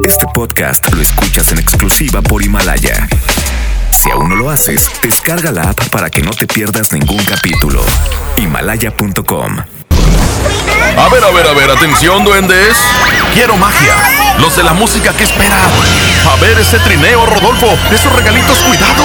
Este podcast lo escuchas en exclusiva por Himalaya. Si aún no lo haces, descarga la app para que no te pierdas ningún capítulo. Himalaya.com A ver, a ver, a ver, atención, duendes. Quiero magia. Los de la música que esperan. A ver ese trineo, Rodolfo. Esos regalitos, cuidado.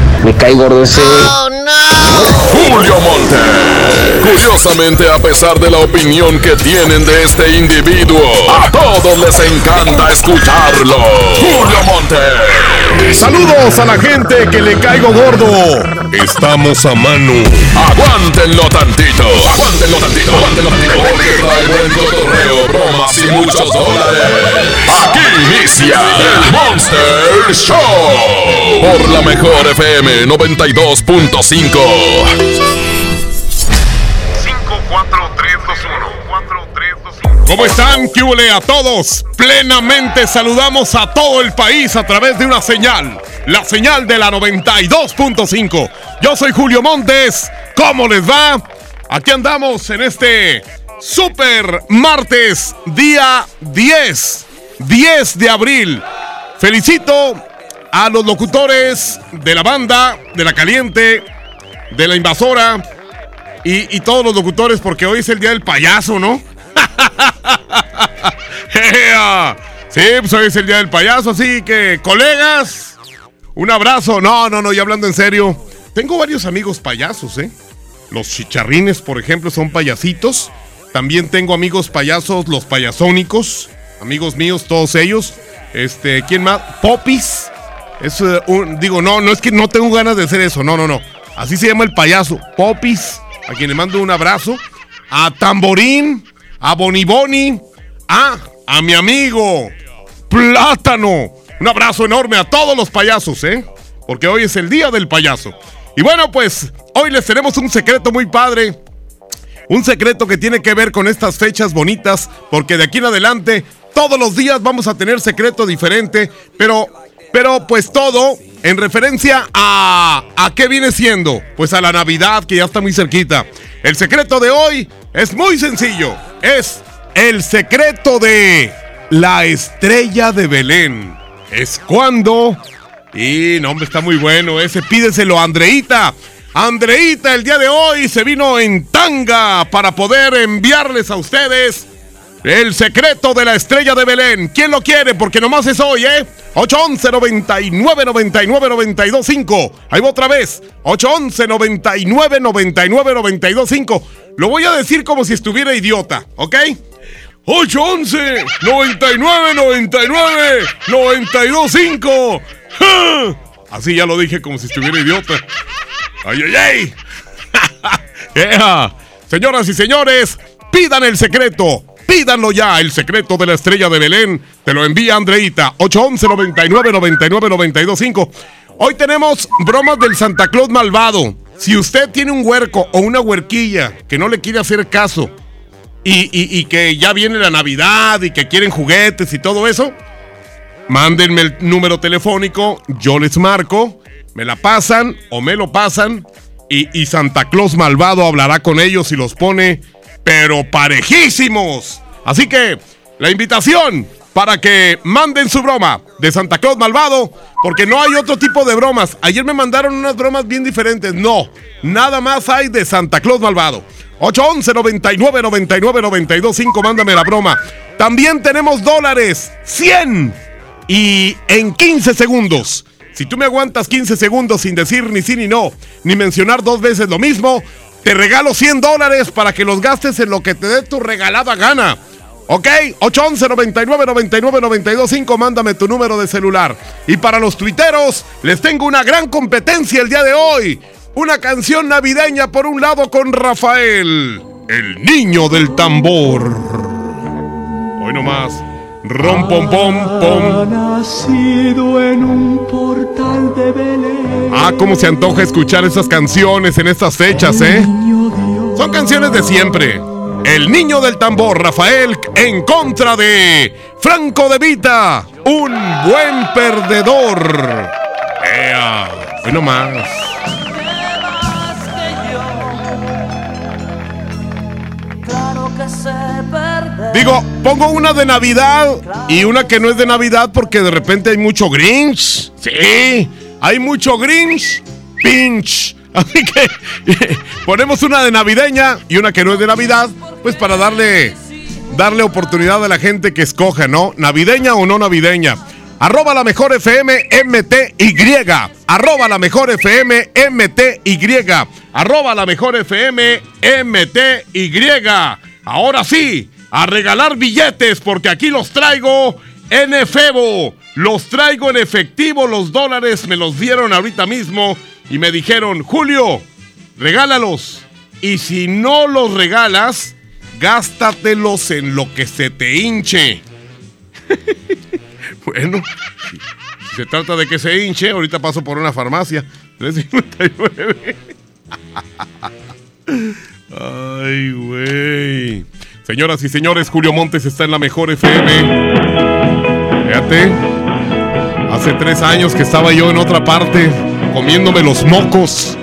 me cae gordo ese. Julio Monte. Curiosamente, a pesar de la opinión que tienen de este individuo, a todos les encanta escucharlo. Julio Monte. Saludos a la gente que le caigo gordo. Estamos a mano. Aguántenlo tantito. Aguántenlo tantito. Aguántenlo tantito. Porque trae buen cotorreo, bromas y muchos dólares. Aquí inicia el Monster Show. Por la mejor FM 92.5. 4-3-2-1. ¿Cómo están? ¿Qué huele a todos? Plenamente saludamos a todo el país a través de una señal. La señal de la 92.5. Yo soy Julio Montes. ¿Cómo les va? Aquí andamos en este super martes, día 10. 10 de abril. Felicito a los locutores de la banda, de la caliente, de la invasora y, y todos los locutores porque hoy es el día del payaso, ¿no? Sí, pues hoy es el día del payaso, así que colegas, un abrazo. No, no, no, ya hablando en serio. Tengo varios amigos payasos, ¿eh? Los chicharrines, por ejemplo, son payasitos. También tengo amigos payasos, los payasónicos. Amigos míos, todos ellos. Este, ¿quién más? Popis. Es eh, un, digo, no, no es que no tengo ganas de hacer eso, no, no, no. Así se llama el payaso, Popis, a quien le mando un abrazo. A Tamborín, a Boniboni, a, a mi amigo Plátano. Un abrazo enorme a todos los payasos, ¿eh? Porque hoy es el día del payaso. Y bueno, pues hoy les tenemos un secreto muy padre. Un secreto que tiene que ver con estas fechas bonitas, porque de aquí en adelante todos los días vamos a tener secreto diferente, pero pero pues todo en referencia a a qué viene siendo? Pues a la Navidad que ya está muy cerquita. El secreto de hoy es muy sencillo, es el secreto de la estrella de Belén. Es cuando y no, hombre, está muy bueno ese, pídeselo a Andreita. Andreita el día de hoy se vino en tanga para poder enviarles a ustedes el secreto de la estrella de Belén. ¿Quién lo quiere? Porque nomás es hoy, ¿eh? 811 99 99 92 5. Ahí va otra vez. 811 99 99 92 5. Lo voy a decir como si estuviera idiota, ¿ok? 811 99 99 92 5. Así ya lo dije como si estuviera idiota. ¡Ay, ay, ay! Ea. Señoras y señores, pidan el secreto. Pídanlo ya, el secreto de la estrella de Belén. Te lo envía Andreita. 811 99 99 92 5. Hoy tenemos bromas del Santa Claus malvado. Si usted tiene un huerco o una huerquilla que no le quiere hacer caso y, y- y que ya viene la Navidad y que quieren juguetes y todo eso, mándenme el número telefónico, yo les marco, me la pasan o me lo pasan y, y Santa Claus malvado hablará con ellos y los pone, pero parejísimos. Así que la invitación para que manden su broma de Santa Claus malvado, porque no hay otro tipo de bromas. Ayer me mandaron unas bromas bien diferentes. No, nada más hay de Santa Claus malvado. 811 99 99 92 5, mándame la broma. También tenemos dólares, 100 y en 15 segundos. Si tú me aguantas 15 segundos sin decir ni sí ni no, ni mencionar dos veces lo mismo, te regalo 100 dólares para que los gastes en lo que te dé tu regalada gana. ¿Ok? 811 99 99 92 5, mándame tu número de celular. Y para los tuiteros, les tengo una gran competencia el día de hoy. Una canción navideña por un lado con Rafael, el niño del tambor. Hoy nomás. Rom pom pom pom. nacido en un portal de Belén. Ah, cómo se antoja escuchar esas canciones en estas fechas, ¿eh? Son canciones de siempre. El niño del tambor, Rafael, en contra de Franco de Vita, un buen perdedor. ¡Ea! Hoy nomás. Digo, pongo una de Navidad y una que no es de Navidad porque de repente hay mucho Grinch. Sí, hay mucho Grinch, pinch. Así que ponemos una de navideña y una que no es de Navidad, pues para darle, darle oportunidad a la gente que escoja, ¿no? Navideña o no navideña. Arroba la mejor FM MTY. Arroba la mejor FM MTY. Arroba la mejor FM MTY. Ahora sí, a regalar billetes porque aquí los traigo en efebo. Los traigo en efectivo, los dólares me los dieron ahorita mismo y me dijeron, Julio, regálalos. Y si no los regalas, gástatelos en lo que se te hinche. bueno, si se trata de que se hinche, ahorita paso por una farmacia. 359. Ay, güey. Señoras y señores, Julio Montes está en la mejor FM. Fíjate. Hace tres años que estaba yo en otra parte, comiéndome los mocos.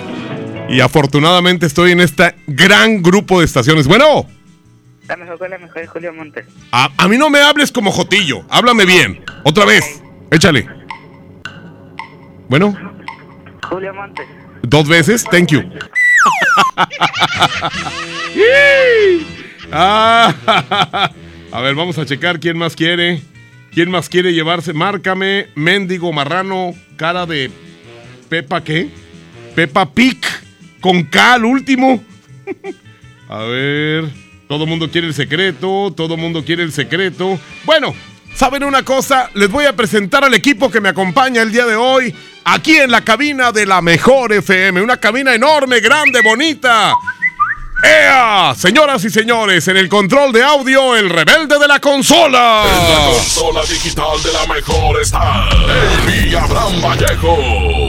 Y afortunadamente estoy en este gran grupo de estaciones. Bueno. La mejor con la mejor es Julio Montes. A, a, mí no me hables como Jotillo. Háblame bien. Otra vez. Échale. Bueno. Julio Montes. Dos veces. Thank you. ah, a ver, vamos a checar quién más quiere. ¿Quién más quiere llevarse? Márcame, mendigo marrano, cara de Pepa, ¿qué? Pepa Pic, con K al último. a ver, todo el mundo quiere el secreto, todo el mundo quiere el secreto. Bueno, ¿saben una cosa? Les voy a presentar al equipo que me acompaña el día de hoy, aquí en la cabina de la Mejor FM. Una cabina enorme, grande, bonita. ¡Ea! Señoras y señores, en el control de audio, el rebelde de la consola. En la consola digital de la mejor está el Abraham Vallejo.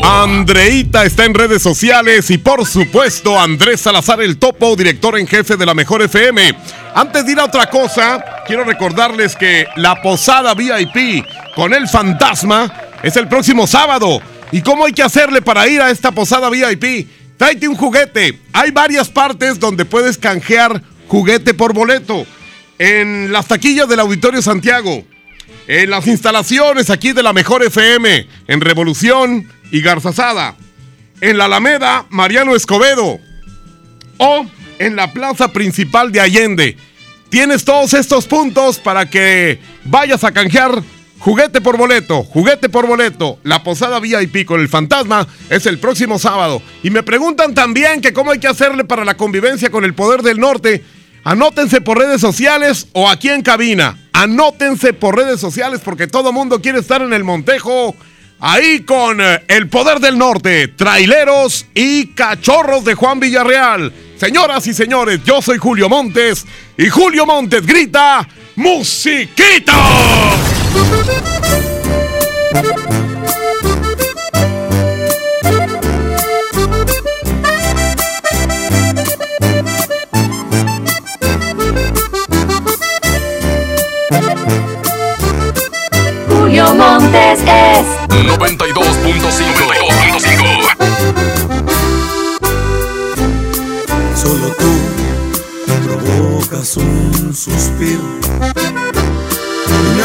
Andreita está en redes sociales y por supuesto Andrés Salazar el Topo, director en jefe de la mejor FM. Antes de ir a otra cosa, quiero recordarles que la posada VIP con el fantasma es el próximo sábado. ¿Y cómo hay que hacerle para ir a esta posada VIP? Tráete un juguete. Hay varias partes donde puedes canjear juguete por boleto. En las taquillas del Auditorio Santiago. En las instalaciones aquí de la Mejor FM. En Revolución y Garzazada. En la Alameda Mariano Escobedo. O en la plaza principal de Allende. Tienes todos estos puntos para que vayas a canjear Juguete por boleto, juguete por boleto. La posada VIP con el fantasma es el próximo sábado. Y me preguntan también que cómo hay que hacerle para la convivencia con el poder del norte. Anótense por redes sociales o aquí en cabina. Anótense por redes sociales porque todo mundo quiere estar en el Montejo. Ahí con eh, el poder del norte, traileros y cachorros de Juan Villarreal. Señoras y señores, yo soy Julio Montes y Julio Montes grita ¡Musiquita! Julio Montes es 92.5. Solo tú provocas un suspiro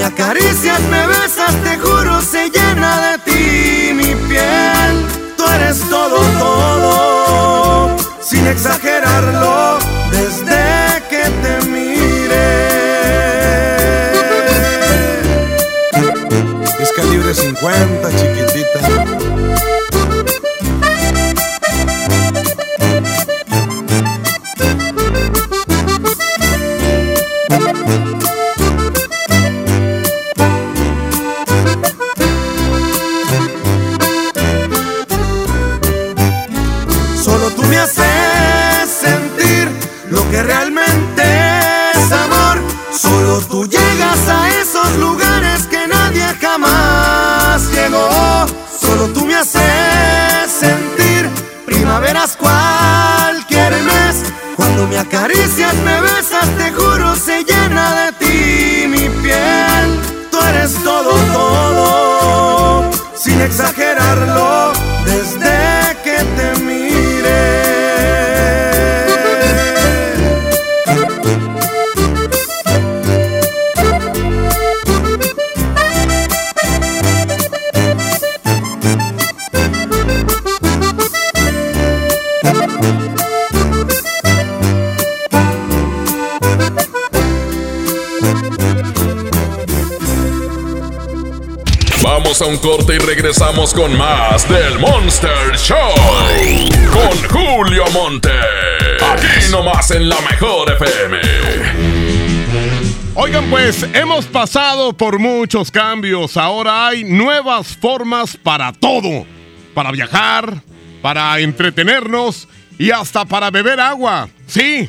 me acaricias, me besas, te juro, se llena de ti mi piel. Tú eres todo, todo, sin exagerarlo, desde que te mire. Es calibre 50, corte y regresamos con más del Monster Show. Con Julio Monte. Aquí nomás en la mejor FM. Oigan, pues hemos pasado por muchos cambios. Ahora hay nuevas formas para todo. Para viajar, para entretenernos y hasta para beber agua. Sí.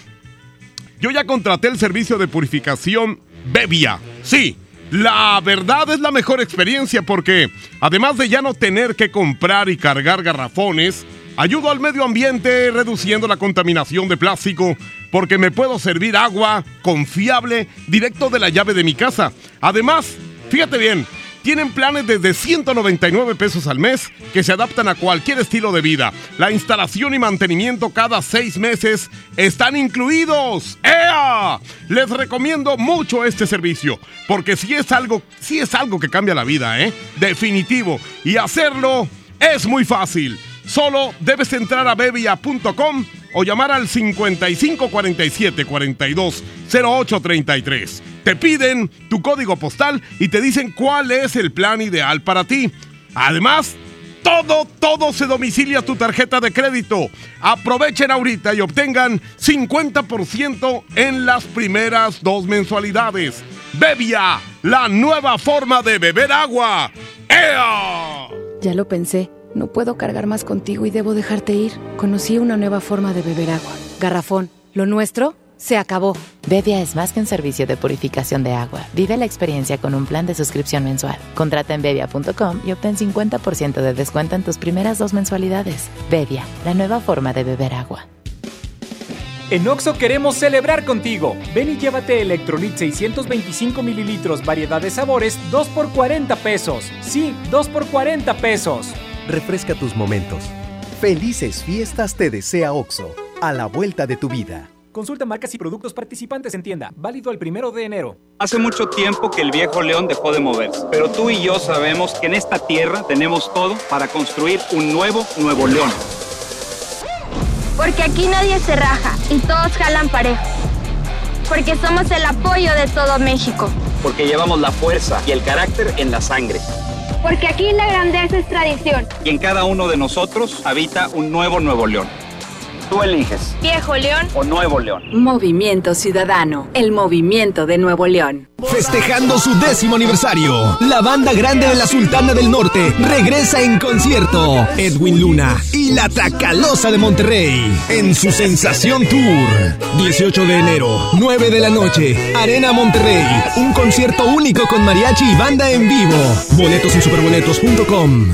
Yo ya contraté el servicio de purificación Bebia. Sí. La verdad es la mejor experiencia porque, además de ya no tener que comprar y cargar garrafones, ayudo al medio ambiente reduciendo la contaminación de plástico porque me puedo servir agua confiable directo de la llave de mi casa. Además, fíjate bien, tienen planes desde 199 pesos al mes que se adaptan a cualquier estilo de vida. La instalación y mantenimiento cada seis meses están incluidos. ¡Ea! Les recomiendo mucho este servicio porque si es algo, si es algo que cambia la vida, ¿eh? Definitivo. Y hacerlo es muy fácil. Solo debes entrar a bebia.com o llamar al 5547 42 0833. Te piden tu código postal y te dicen cuál es el plan ideal para ti. Además, todo, todo se domicilia a tu tarjeta de crédito. Aprovechen ahorita y obtengan 50% en las primeras dos mensualidades. Bebia, la nueva forma de beber agua. ¡Ea! Ya lo pensé. No puedo cargar más contigo y debo dejarte ir. Conocí una nueva forma de beber agua. Garrafón. Lo nuestro se acabó. Bebia es más que un servicio de purificación de agua. Vive la experiencia con un plan de suscripción mensual. Contrata en bebia.com y obtén 50% de descuento en tus primeras dos mensualidades. Bebia, la nueva forma de beber agua. En Oxo queremos celebrar contigo. Ven y llévate Electrolit 625 mililitros, variedad de sabores, 2 por 40 pesos. Sí, 2 por 40 pesos. Refresca tus momentos. Felices fiestas te desea OXO, a la vuelta de tu vida. Consulta marcas y productos participantes en tienda. Válido el primero de enero. Hace mucho tiempo que el viejo león dejó de moverse, pero tú y yo sabemos que en esta tierra tenemos todo para construir un nuevo Nuevo León. Porque aquí nadie se raja y todos jalan parejo. Porque somos el apoyo de todo México. Porque llevamos la fuerza y el carácter en la sangre. Porque aquí la grandeza es tradición. Y en cada uno de nosotros habita un nuevo Nuevo León. Tú eliges. Viejo León o Nuevo León. Movimiento Ciudadano, el movimiento de Nuevo León. Festejando su décimo aniversario, la banda grande de la Sultana del Norte regresa en concierto. Edwin Luna y la Tracalosa de Monterrey en su Sensación Tour. 18 de enero, 9 de la noche, Arena Monterrey. Un concierto único con mariachi y banda en vivo. Boletos en superboletos.com.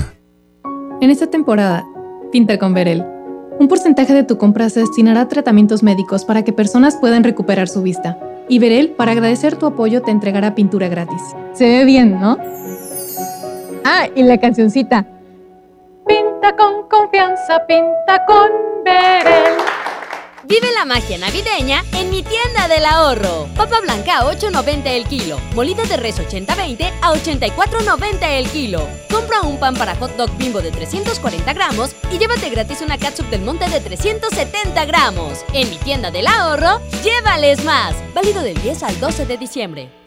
En esta temporada, pinta con Verel. Un porcentaje de tu compra se destinará a tratamientos médicos para que personas puedan recuperar su vista. Y Verel, para agradecer tu apoyo, te entregará pintura gratis. Se ve bien, ¿no? Ah, y la cancioncita. Pinta con confianza, pinta con Verel. Vive la magia navideña en mi tienda del ahorro. Papa blanca a 8.90 el kilo. Molida de res 80-20 a 84.90 el kilo. Compra un pan para hot dog bimbo de 340 gramos y llévate gratis una catsup del monte de 370 gramos. En mi tienda del ahorro, llévales más. Válido del 10 al 12 de diciembre.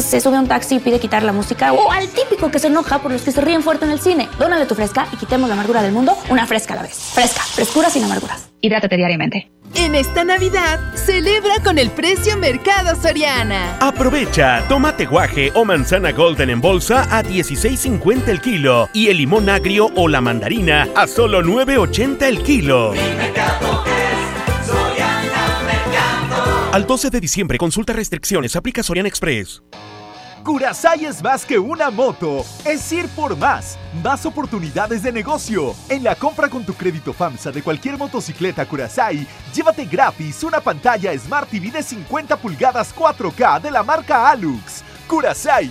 se sube a un taxi y pide quitar la música o al típico que se enoja por los que se ríen fuerte en el cine. Dónale tu fresca y quitemos la amargura del mundo una fresca a la vez. Fresca, frescura sin amarguras. Hidrátate diariamente. En esta Navidad, celebra con el precio Mercado Soriana. Aprovecha tomate guaje o manzana golden en bolsa a 16.50 el kilo y el limón agrio o la mandarina a solo 9.80 el kilo. Al 12 de diciembre, consulta restricciones, aplica Sorian Express. Curasai es más que una moto, es ir por más, más oportunidades de negocio. En la compra con tu crédito FAMSA de cualquier motocicleta Curasai, llévate gratis una pantalla Smart TV de 50 pulgadas 4K de la marca Alux. Curasai,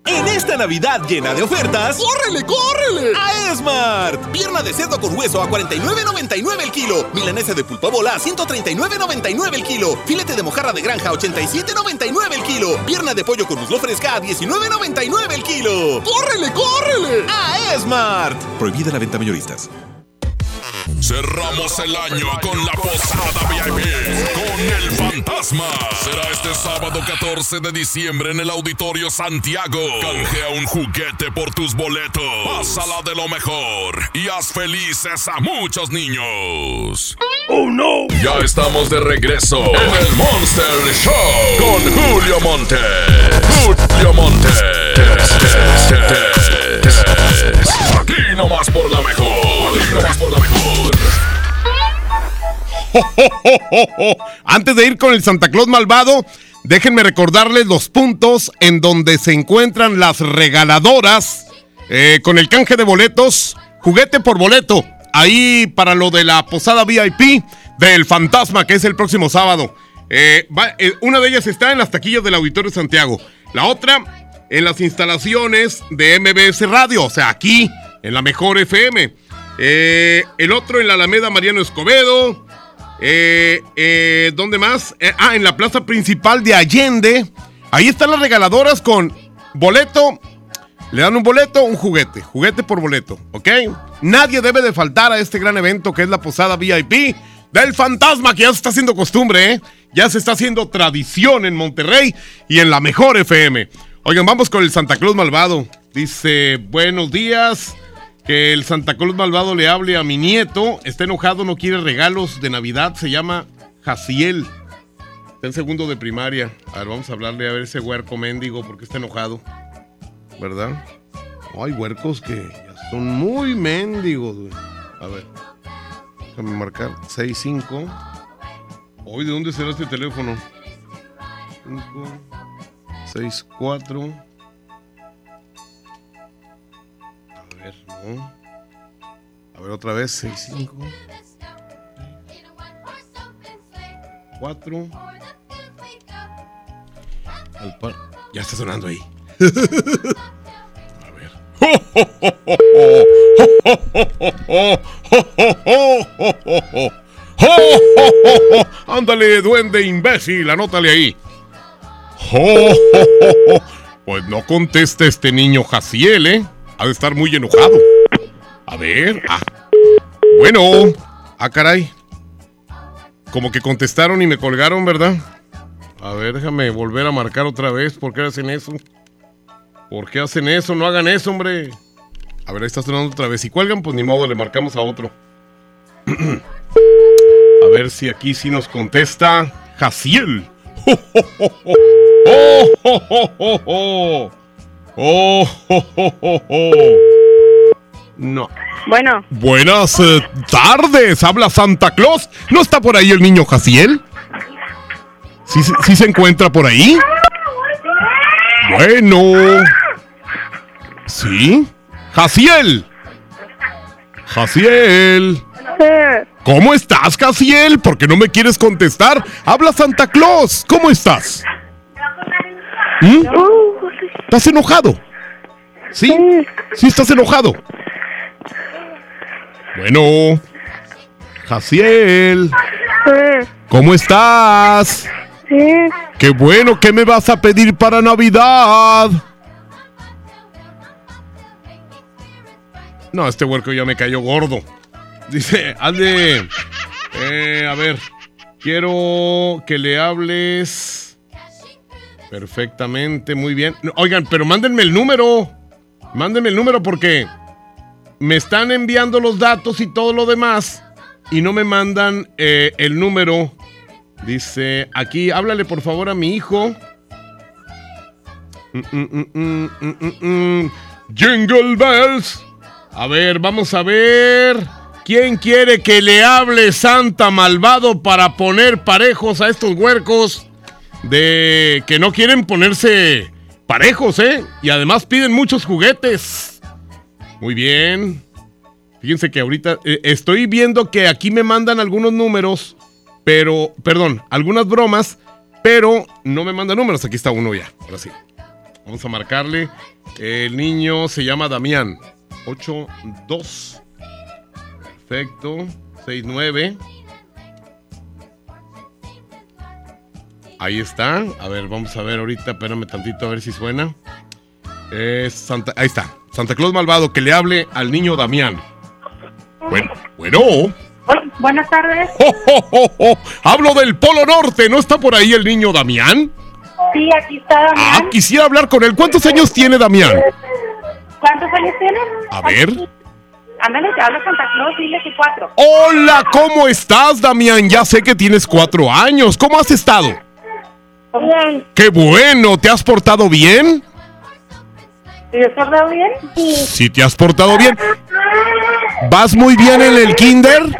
En esta Navidad llena de ofertas, ¡córrele, córrele! A Esmart. Pierna de cerdo con hueso a 49.99 el kilo. Milanesa de pulpa bola a 139.99 el kilo. Filete de mojarra de granja a 87.99 el kilo. Pierna de pollo con muslo fresca a 19.99 el kilo. ¡Córrele, córrele! A Esmart. Prohibida la venta mayoristas. Cerramos el año con la posada VIP con el fantasma. Será este sábado 14 de diciembre en el Auditorio Santiago. Canjea un juguete por tus boletos. Pásala de lo mejor y haz felices a muchos niños. ¡Oh no! Ya estamos de regreso en el Monster Show con Julio Monte. Julio Monte. Aquí nomás por la mejor. Aquí nomás por la mejor. Antes de ir con el Santa Claus malvado, déjenme recordarles los puntos en donde se encuentran las regaladoras eh, con el canje de boletos, juguete por boleto. Ahí para lo de la posada VIP del Fantasma, que es el próximo sábado. Eh, eh, una de ellas está en las taquillas del Auditorio Santiago. La otra en las instalaciones de MBS Radio, o sea, aquí en la mejor FM. El otro en la Alameda Mariano Escobedo. Eh, eh, ¿Dónde más? Eh, ah, en la plaza principal de Allende. Ahí están las regaladoras con boleto. Le dan un boleto, un juguete. Juguete por boleto, ¿ok? Nadie debe de faltar a este gran evento que es la posada VIP del fantasma, que ya se está haciendo costumbre, ¿eh? Ya se está haciendo tradición en Monterrey y en la mejor FM. Oigan, vamos con el Santa Claus Malvado. Dice, buenos días. Que el Santa Claus Malvado le hable a mi nieto. Está enojado, no quiere regalos de Navidad. Se llama Jaciel. Está en segundo de primaria. A ver, vamos a hablarle a ver ese huerco mendigo porque está enojado. ¿Verdad? Hay huercos que son muy mendigos. A ver. Déjame marcar. 65. Hoy, ¿de dónde será este teléfono? 5, 6, 4. No. A ver, otra vez. 6, 5. 4. Al par- Ya está sonando ahí. A ver. Ándale, duende imbécil, anótale ahí. Pues no contesta este niño Jaciel, ¿eh? Ha de estar muy enojado. A ver. Ah. Bueno. Ah, caray. Como que contestaron y me colgaron, ¿verdad? A ver, déjame volver a marcar otra vez. ¿Por qué hacen eso? ¿Por qué hacen eso? No hagan eso, hombre. A ver, ahí está sonando otra vez. Si cuelgan, pues ni modo, le marcamos a otro. a ver si aquí sí nos contesta Jaciel. ¡Oh, oh, oh, oh, oh! ¡Oh, oh, oh! No. Bueno, Buenas eh, tardes, habla Santa Claus. ¿No está por ahí el niño Jaciel? ¿Sí, se- sí se encuentra por ahí? Bueno. ¿Sí? Jaciel. Jaciel. ¿Cómo estás, Jaciel? ¿Por qué no me quieres contestar? Habla Santa Claus. ¿Cómo estás? ¿Mm? ¿Estás enojado? ¿Sí? ¿Sí estás enojado? Bueno. Jaciel. ¿Cómo estás? Qué bueno, ¿qué me vas a pedir para Navidad? No, este huerco ya me cayó gordo. Dice, hazle. Eh, a ver. Quiero que le hables. Perfectamente, muy bien. Oigan, pero mándenme el número. Mándenme el número porque me están enviando los datos y todo lo demás y no me mandan eh, el número. Dice, aquí, háblale por favor a mi hijo. Mm, mm, mm. Jingle Bells. A ver, vamos a ver. ¿Quién quiere que le hable Santa Malvado para poner parejos a estos huercos de que no quieren ponerse parejos, eh? Y además piden muchos juguetes. Muy bien. Fíjense que ahorita eh, estoy viendo que aquí me mandan algunos números, pero, perdón, algunas bromas, pero no me mandan números. Aquí está uno ya. Ahora sí. Vamos a marcarle. El niño se llama Damián. 8-2. Perfecto. 6-9. Ahí está. A ver, vamos a ver ahorita. Espérame tantito a ver si suena. Es Santa, ahí está. Santa Claus Malvado, que le hable al niño Damián. Bueno, bueno. Buenas tardes. ¡Oh, oh, oh, oh! Hablo del Polo Norte. ¿No está por ahí el niño Damián? Sí, aquí está Damián. Ah, quisiera hablar con él. ¿Cuántos años tiene Damián? ¿Cuántos años tienes? A ver. Ándale, te habla Santa Claus, dile que cuatro. Hola, ¿cómo estás, Damián? Ya sé que tienes cuatro años. ¿Cómo has estado? Bien. ¡Qué bueno! ¿Te has portado bien? ¿Te has portado bien? Sí. Sí, te has portado bien. ¿Vas muy bien en el kinder?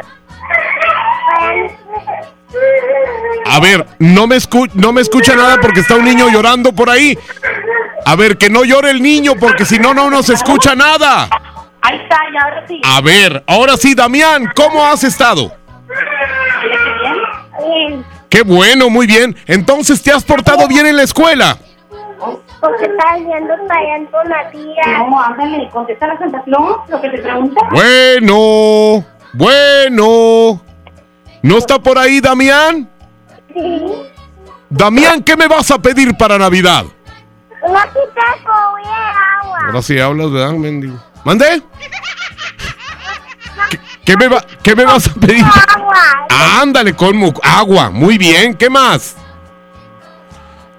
A ver, no me, escu no me escucha nada porque está un niño llorando por ahí. A ver, que no llore el niño porque si no, no nos escucha nada. Ahí está, y ahora sí. A ver, ahora sí, Damián, ¿cómo has estado? Bien. Qué bueno, muy bien. Entonces, ¿te has portado bien en la escuela? Porque estás yendo para con la tía. No, ándale, contesta la Santa Claus lo que te pregunta. Bueno, bueno. ¿No está por ahí, Damián? Sí. Damián, ¿qué me vas a pedir para Navidad? Una pita con agua. Ahora sí hablas, ¿verdad, mendigo? ¿Mande? ¿Qué, qué me va, ¿Qué me vas a pedir? Agua. Ándale, colmo. Agua. Muy bien. ¿Qué más?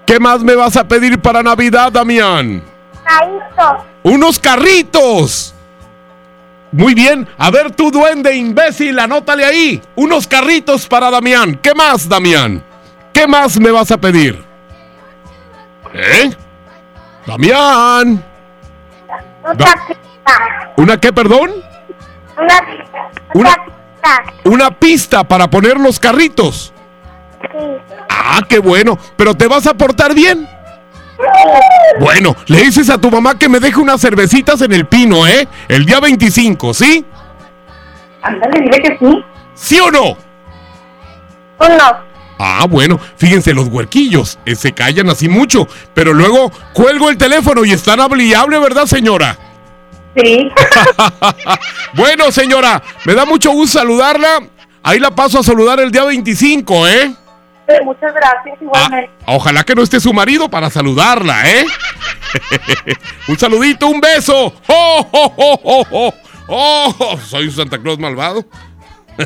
¿Qué más me vas a pedir para Navidad, Damián? Carrito. ¡Unos carritos! Muy bien. A ver, tú, duende imbécil, anótale ahí. Unos carritos para Damián. ¿Qué más, Damián? ¿Qué más me vas a pedir? ¿Eh? Damián. Una Da- pista. ¿Una qué, perdón? Una, Una- una pista. Una pista para poner los carritos. Sí. Ah, qué bueno. Pero te vas a portar bien. Bueno, le dices a tu mamá que me deje unas cervecitas en el pino, ¿eh? El día 25, ¿sí? Ándale, dile que sí. ¿Sí o no? Uno. Ah, bueno, fíjense, los huerquillos eh, se callan así mucho, pero luego cuelgo el teléfono y están hable y hable, ¿verdad, señora? Sí. bueno, señora, me da mucho gusto saludarla. Ahí la paso a saludar el día 25, ¿eh? Muchas gracias, igualmente. Ojalá que no esté su marido para saludarla, ¿eh? un saludito, un beso. ¡Oh, oh, oh, oh, oh! ¡Oh! Soy un Santa Claus malvado.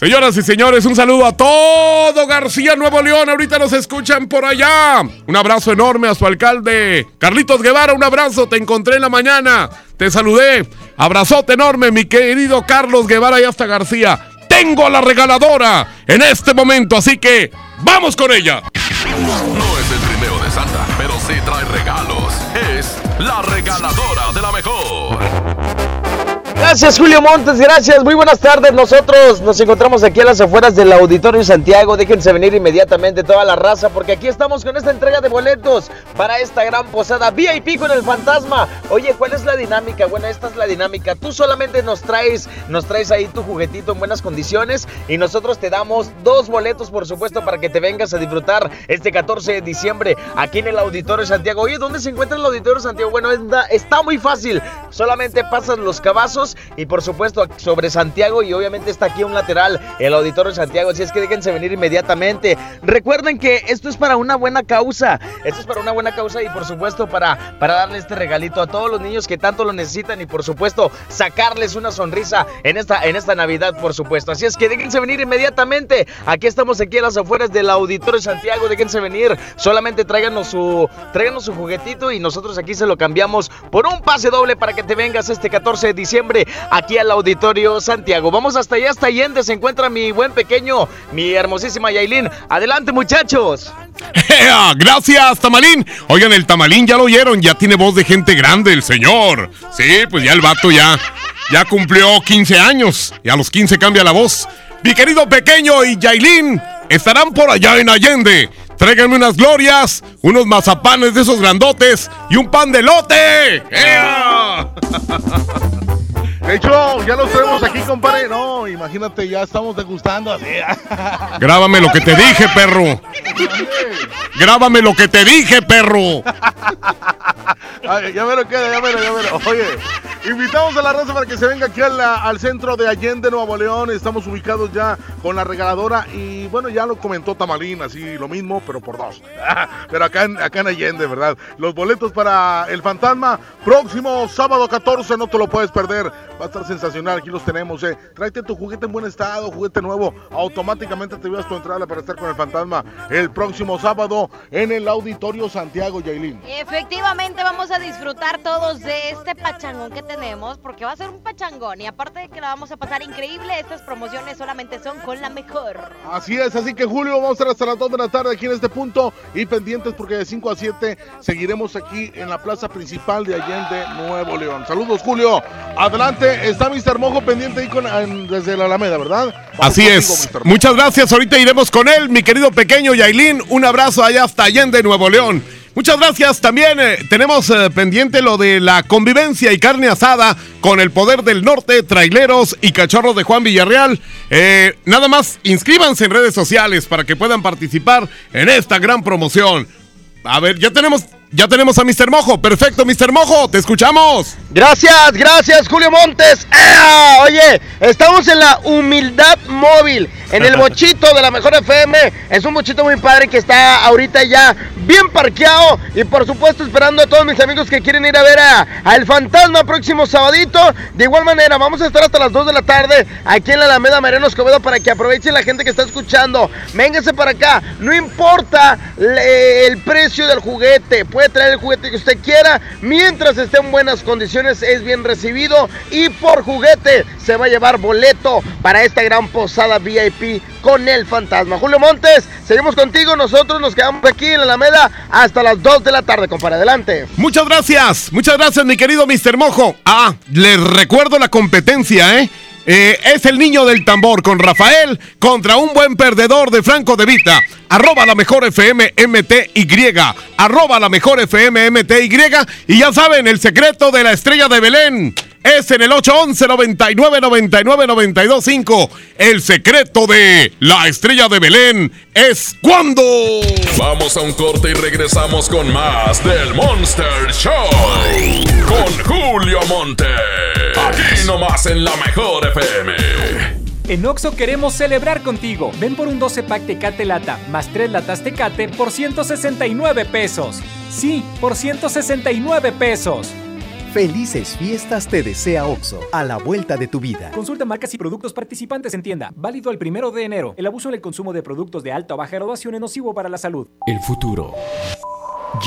Señoras y señores, un saludo a todo García Nuevo León. Ahorita nos escuchan por allá. Un abrazo enorme a su alcalde, Carlitos Guevara. Un abrazo, te encontré en la mañana. Te saludé. Abrazote enorme, mi querido Carlos Guevara y hasta García. Tengo a la regaladora en este momento, así que vamos con ella. No es el trineo de Santa, pero sí trae regalos. Es la regaladora de la mejor. Gracias Julio Montes, gracias, muy buenas tardes. Nosotros nos encontramos aquí a las afueras del Auditorio Santiago. Déjense venir inmediatamente toda la raza porque aquí estamos con esta entrega de boletos para esta gran posada VIP con el fantasma. Oye, ¿cuál es la dinámica? Bueno, esta es la dinámica. Tú solamente nos traes, nos traes ahí tu juguetito en buenas condiciones y nosotros te damos dos boletos, por supuesto, para que te vengas a disfrutar este 14 de diciembre aquí en el Auditorio Santiago. Oye, ¿dónde se encuentra el Auditorio Santiago? Bueno, está, muy fácil. Solamente pasas los cabazos y por supuesto sobre Santiago y obviamente está aquí un lateral, el Auditorio Santiago. Así es que déjense venir inmediatamente. Recuerden que esto es para una buena causa. Esto es para una buena causa y por supuesto para, para darle este regalito a todos los niños que tanto lo necesitan y por supuesto sacarles una sonrisa en esta, en esta Navidad, por supuesto. Así es que déjense venir inmediatamente. Aquí estamos aquí a las afueras del Auditorio Santiago. Déjense venir. Solamente tráiganos su, tráiganos su juguetito y nosotros aquí se lo cambiamos por un pase doble para que te vengas este 14 de diciembre aquí al Auditorio Santiago. Vamos hasta allá, hasta Allende. Se encuentra mi buen pequeño, mi hermosísima Yailin. Adelante, muchachos. ¡Ea! Gracias, Tamalín. Oigan, el Tamalín ya lo oyeron, ya tiene voz de gente grande, el señor. Sí, pues ya el vato ya, ya cumplió 15 años y a los 15 cambia la voz. Mi querido pequeño y Yailin estarán por allá en Allende. Tráiganme unas glorias, unos mazapanes de esos grandotes y un pan de lote. ¡Ea! De hecho, ya los tenemos aquí, compadre. No, imagínate, ya estamos degustando así. Grábame lo que te dije, perro. Grábame lo que te dije, perro. Ya me lo queda, ya me lo, ya me. Oye, Invitamos a la raza para que se venga aquí al, centro de Allende, Nuevo León. Estamos ubicados ya con la regaladora y bueno, ya lo comentó Tamalín, así lo mismo, pero por dos. pero acá en, acá en Allende, ¿verdad? Los boletos para el fantasma, próximo sábado 14, no te lo puedes perder. Va a estar sensacional, aquí los tenemos. Eh. Tráete tu juguete en buen estado, juguete nuevo. Automáticamente te llevas tu entrada para estar con el fantasma el próximo sábado en el Auditorio Santiago Yailín. Efectivamente, vamos a disfrutar todos de este pachangón que tenemos, porque va a ser un pachangón. Y aparte de que la vamos a pasar increíble, estas promociones solamente son con la mejor. Así es, así que Julio, vamos a estar hasta las 2 de la tarde aquí en este punto y pendientes porque de 5 a 7 seguiremos aquí en la plaza principal de Allende, Nuevo León. Saludos, Julio. Adelante, está Mr. Mojo pendiente ahí con, desde la Alameda, ¿verdad? así es. Muchas gracias. Ahorita iremos con él, mi querido pequeño Yailín. Un abrazo allá hasta Allende, Nuevo León. Muchas gracias. También eh, tenemos eh, pendiente lo de la convivencia y carne asada con el poder del norte, traileros y cachorros de Juan Villarreal. Eh, nada más inscríbanse en redes sociales para que puedan participar en esta gran promoción. A ver, ya tenemos ya tenemos a Mr. Mojo. Perfecto, Mr. Mojo, te escuchamos. Gracias, gracias, Julio Montes. Oye, estamos en la humildad móvil, en el bochito de la mejor FM. Es un bochito muy padre que está ahorita ya bien parqueado y por supuesto esperando a todos mis amigos que quieren ir a ver a, El Fantasma próximo sabadito. De igual manera, vamos a estar hasta las 2 de la tarde aquí en la Alameda Mariano Escobedo para que aprovechen la gente que está escuchando. Vénganse para acá, no importa el precio del juguete traer el juguete que usted quiera. Mientras esté en buenas condiciones, es bien recibido. Y por juguete se va a llevar boleto para esta gran posada VIP con el fantasma. Julio Montes, seguimos contigo. Nosotros nos quedamos aquí en la Alameda hasta las 2 de la tarde, compadre. Adelante. Muchas gracias. Muchas gracias, mi querido Mr. Mojo. Ah, les recuerdo la competencia, ¿eh? Eh, es el niño del tambor con Rafael contra un buen perdedor de Franco de Vita. Arroba la mejor FM MTY. Arroba la mejor FM MTY. Y ya saben, el secreto de la estrella de Belén es en el 811 99 99 92 5. El secreto de la estrella de Belén es cuando. Vamos a un corte y regresamos con más del Monster Show. Con Julio Monte. Aquí nomás en la mejor FM. En Oxo queremos celebrar contigo. Ven por un 12 pack Tecate Lata más 3 latas Tecate por 169 pesos. Sí, por 169 pesos. Felices fiestas te desea OXO, a la vuelta de tu vida. Consulta marcas y productos participantes en tienda. Válido el primero de enero. El abuso en el consumo de productos de alta o baja graduación es nocivo para la salud. El futuro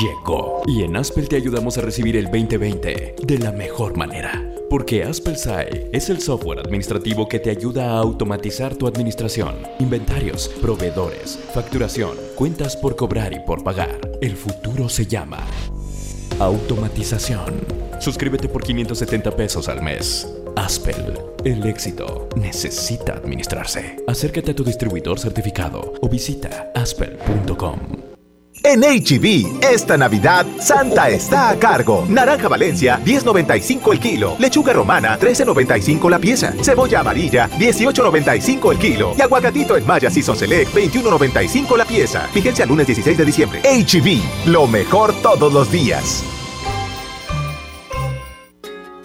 llegó. Y en Aspel te ayudamos a recibir el 2020 de la mejor manera. Porque Aspel SAE es el software administrativo que te ayuda a automatizar tu administración, inventarios, proveedores, facturación, cuentas por cobrar y por pagar. El futuro se llama automatización. Suscríbete por 570 pesos al mes. Aspel, el éxito necesita administrarse. Acércate a tu distribuidor certificado o visita aspel.com. En HB, e esta Navidad, Santa está a cargo. Naranja Valencia, 10.95 el kilo. Lechuga romana, 13.95 la pieza. Cebolla amarilla, 18.95 el kilo. Y aguacatito en Maya Season Select, 21.95 la pieza. Al lunes 16 de diciembre. HB, e lo mejor todos los días.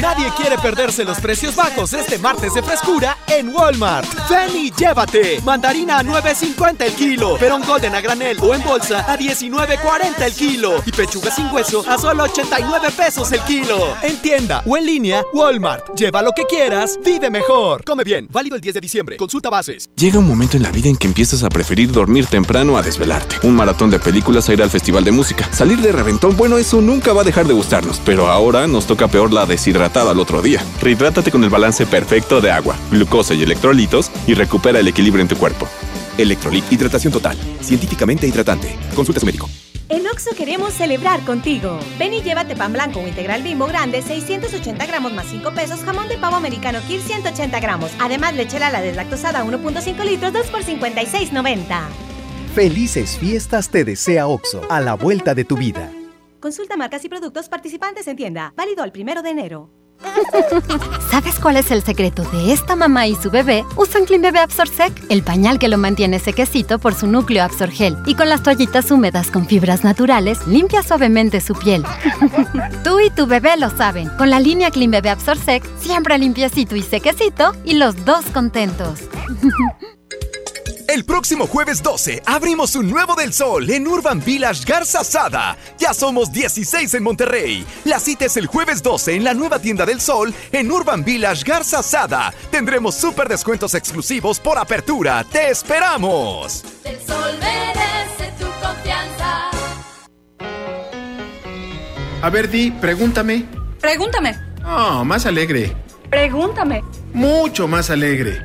Nadie quiere perderse los precios bajos este martes de frescura en Walmart. Ven llévate. Mandarina a 9.50 el kilo. Perón Golden a granel o en bolsa a 19.40 el kilo. Y pechuga sin hueso a solo 89 pesos el kilo. En tienda o en línea, Walmart. Lleva lo que quieras, vive mejor. Come bien. Válido el 10 de diciembre. Consulta bases. Llega un momento en la vida en que empiezas a preferir dormir temprano a desvelarte. Un maratón de películas a ir al festival de música. Salir de reventón, bueno, eso nunca va a dejar de gustarnos. Pero ahora nos toca peor la deshidratación al otro día. Rehidrátate con el balance perfecto de agua, glucosa y electrolitos y recupera el equilibrio en tu cuerpo. Electrolit Hidratación Total. Científicamente hidratante. Consulta a su médico. En Oxo queremos celebrar contigo. Ven y llévate pan blanco o integral bimbo grande, 680 gramos más 5 pesos, jamón de pavo americano Kir 180 gramos. Además, leche la deslactosada 1.5 litros, 2 por 56.90. Felices fiestas te desea Oxo, a la vuelta de tu vida. Consulta marcas y productos participantes en tienda. Válido al primero de enero. ¿Sabes cuál es el secreto de esta mamá y su bebé? Usan Clean Bebé Absorsec, el pañal que lo mantiene sequecito por su núcleo Absorgel. Y con las toallitas húmedas con fibras naturales, limpia suavemente su piel. Tú y tu bebé lo saben. Con la línea Clean Bebé Absorsec, siempre limpiecito y sequecito y los dos contentos. El próximo jueves 12 abrimos un nuevo del sol en Urban Village Garza Sada. Ya somos 16 en Monterrey. La cita es el jueves 12 en la nueva tienda del sol en Urban Village Garza Sada. Tendremos súper descuentos exclusivos por apertura. ¡Te esperamos! El sol merece tu confianza. A ver, Di, pregúntame. Pregúntame. Oh, más alegre. Pregúntame. Mucho más alegre.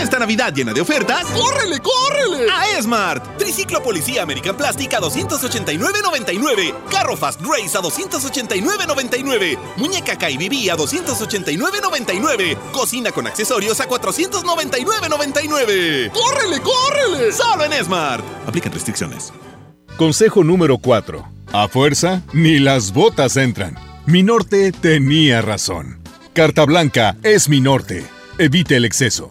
Esta Navidad llena de ofertas, ¡córrele, córrele! A Esmart. Triciclo Policía American Plastic a 289.99. Carro Fast Race a 289.99. Muñeca KBB a 289.99. Cocina con accesorios a 499.99. ¡Córrele, córrele! Solo en Esmart. Aplican restricciones. Consejo número 4. A fuerza, ni las botas entran. Mi norte tenía razón. Carta blanca es mi norte. Evite el exceso.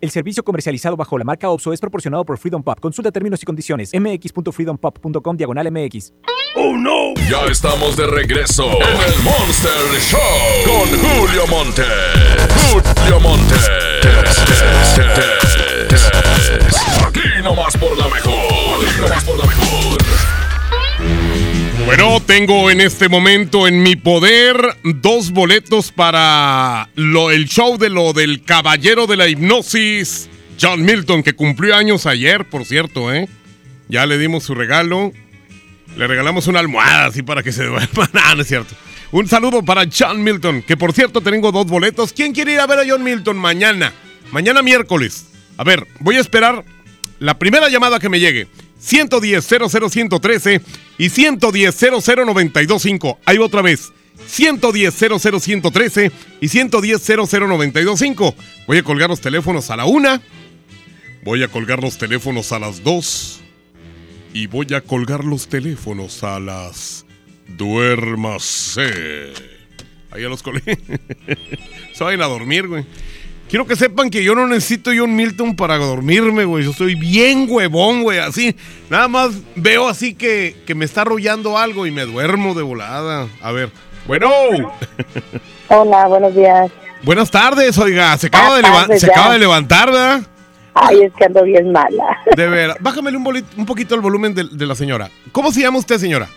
El servicio comercializado bajo la marca OPSO es proporcionado por Freedom Pop. Consulta términos y condiciones. mx.freedompop.com diagonal mx. ¡Oh, no! Ya estamos de regreso en el Monster Show con Julio Monte. Julio Monte. Aquí nomás por la mejor. Aquí nomás por la mejor. Bueno, tengo en este momento en mi poder dos boletos para el show de lo del caballero de la hipnosis, John Milton, que cumplió años ayer, por cierto, ¿eh? Ya le dimos su regalo. Le regalamos una almohada así para que se duerma. no, no es cierto. Un saludo para John Milton, que por cierto tengo dos boletos. ¿Quién quiere ir a ver a John Milton mañana? Mañana miércoles. A ver, voy a esperar la primera llamada que me llegue. 110 00113 y 110 00925. Ahí otra vez. 110 00113 y 110 00925. Voy a colgar los teléfonos a la una. Voy a colgar los teléfonos a las dos. Y voy a colgar los teléfonos a las. Duérmase. Ahí ya los colgué. Se vayan a dormir, güey. Quiero que sepan que yo no necesito John Milton para dormirme, güey. Yo soy bien huevón, güey. Así, nada más veo así que, que me está arrollando algo y me duermo de volada. A ver. Bueno. Hola, buenos días. Buenas tardes, oiga. Se acaba, de, Buenas leva- tardes, se ya. acaba de levantar, ¿verdad? Ay, es que ando bien mala. De veras. Bájamele un poquito el volumen de, de la señora. ¿Cómo se llama usted, señora?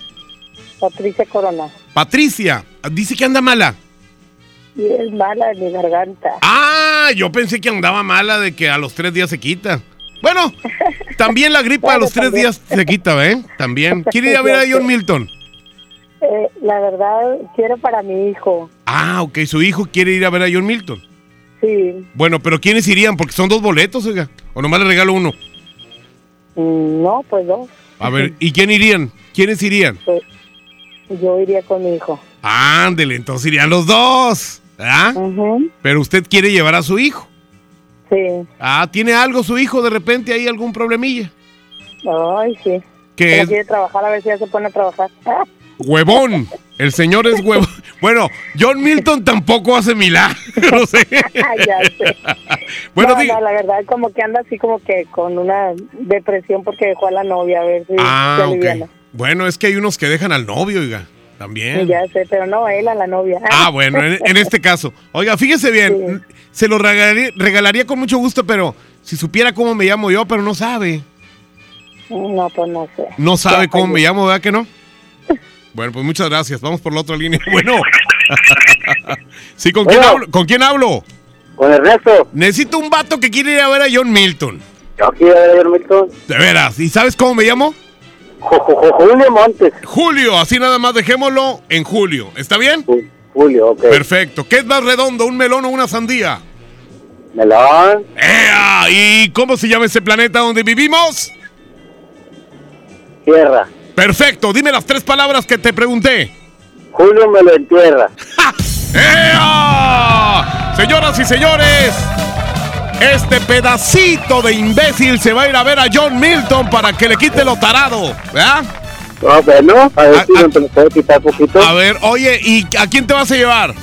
Patricia Corona. Patricia. Dice que anda mala. Y es mala en mi garganta. Ah, yo pensé que andaba mala de que a los tres días se quita. Bueno, también la gripa a los tres también. días se quita, ¿eh? También. ¿Quiere ir a ver a John Milton? Eh, la verdad, quiero para mi hijo. Ah, ok, su hijo quiere ir a ver a John Milton. Sí. Bueno, pero ¿quiénes irían? Porque son dos boletos, oiga. O nomás le regalo uno. Mm, No, pues dos. A ver, ¿y quién irían? ¿Quiénes irían? Pues, yo iría con mi hijo. Ándele, entonces irían los dos. ¿Ah? Pero usted quiere llevar a su hijo. Sí. Ah, ¿tiene algo su hijo de repente ahí algún problemilla? Ay, sí. ¿Qué Pero es? quiere trabajar, a ver si ya se pone a trabajar. Huevón. El señor es huevón. Bueno, John Milton tampoco hace milagros. ¿eh? ya sé. Bueno, no, la verdad, como que anda así como que con una depresión porque dejó a la novia, a ver si se Ah, aliviana. ok. Bueno, es que hay unos que dejan al novio, oiga. También. Ya sé, pero no, él a la novia. Ah, bueno, en, en este caso. Oiga, fíjese bien, se lo regalaría, regalaría con mucho gusto, pero si supiera cómo me llamo yo, pero no sabe. No, pues no sé. No sabe Ya cómo me llamo, ¿verdad que no? Bueno, pues muchas gracias. Vamos por la otra línea. Bueno. sí, ¿con quién hablo? ¿Con quién hablo? Con Ernesto. Necesito un vato que quiere ir a ver a John Milton. Yo quiero ver a John Milton. De veras. ¿Y sabes cómo me llamo? Julio Montes. Julio, así nada más dejémoslo en julio. ¿Está bien? Julio, ok. Perfecto. ¿Qué es más redondo, un melón o una sandía? Melón. ¡Ea! ¿Y cómo se llama ese planeta donde vivimos? Tierra. Perfecto, dime las tres palabras que te pregunté. Julio me lo entierra. ¡Ea! Señoras y señores, este pedacito de imbécil se va a ir a ver a John Milton para que le quite lo tarado, ¿verdad? No, bueno, a ver si me lo puedo quitar poquito. A ver, oye, ¿y a quién te vas a llevar?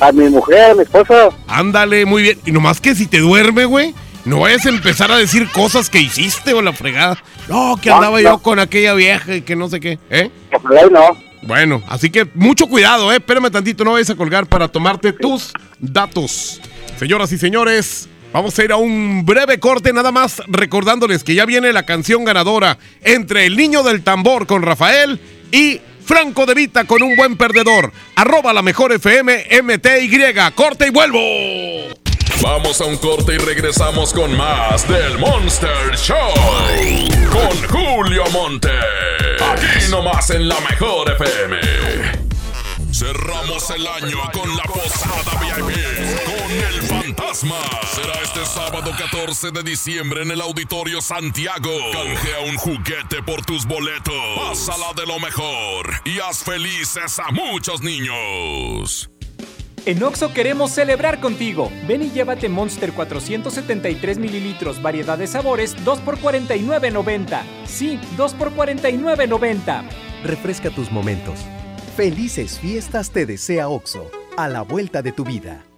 A mi mujer, a mi esposa. Ándale, muy bien. Y nomás que si te duerme, güey, no vayas a empezar a decir cosas que hiciste o la fregada. No, que No, andaba no. yo con aquella vieja y que no sé qué, ¿eh? Ojalá no. Bueno, así que mucho cuidado, ¿eh? Espérame tantito, no vayas a colgar para tomarte tus datos. Señoras y señores, vamos a ir a un breve corte, nada más recordándoles que ya viene la canción ganadora entre El Niño del Tambor con Rafael y Franco de Vita con un buen perdedor. Arroba la mejor FM MTY. Corte y vuelvo. Vamos a un corte y regresamos con más del Monster Show. Con Julio Monte. Aquí nomás en la mejor FM. Cerramos el año con la posada VIP. Con el fantasma. Será este sábado 14 de diciembre en el Auditorio Santiago. Canjea un juguete por tus boletos. Pásala de lo mejor. Y haz felices a muchos niños. En Oxo queremos celebrar contigo. Ven y llévate Monster 473 mililitros, variedad de sabores, 2 por 49.90. Sí, 2 por 49.90. Refresca tus momentos. Felices fiestas te desea OXO, a la vuelta de tu vida.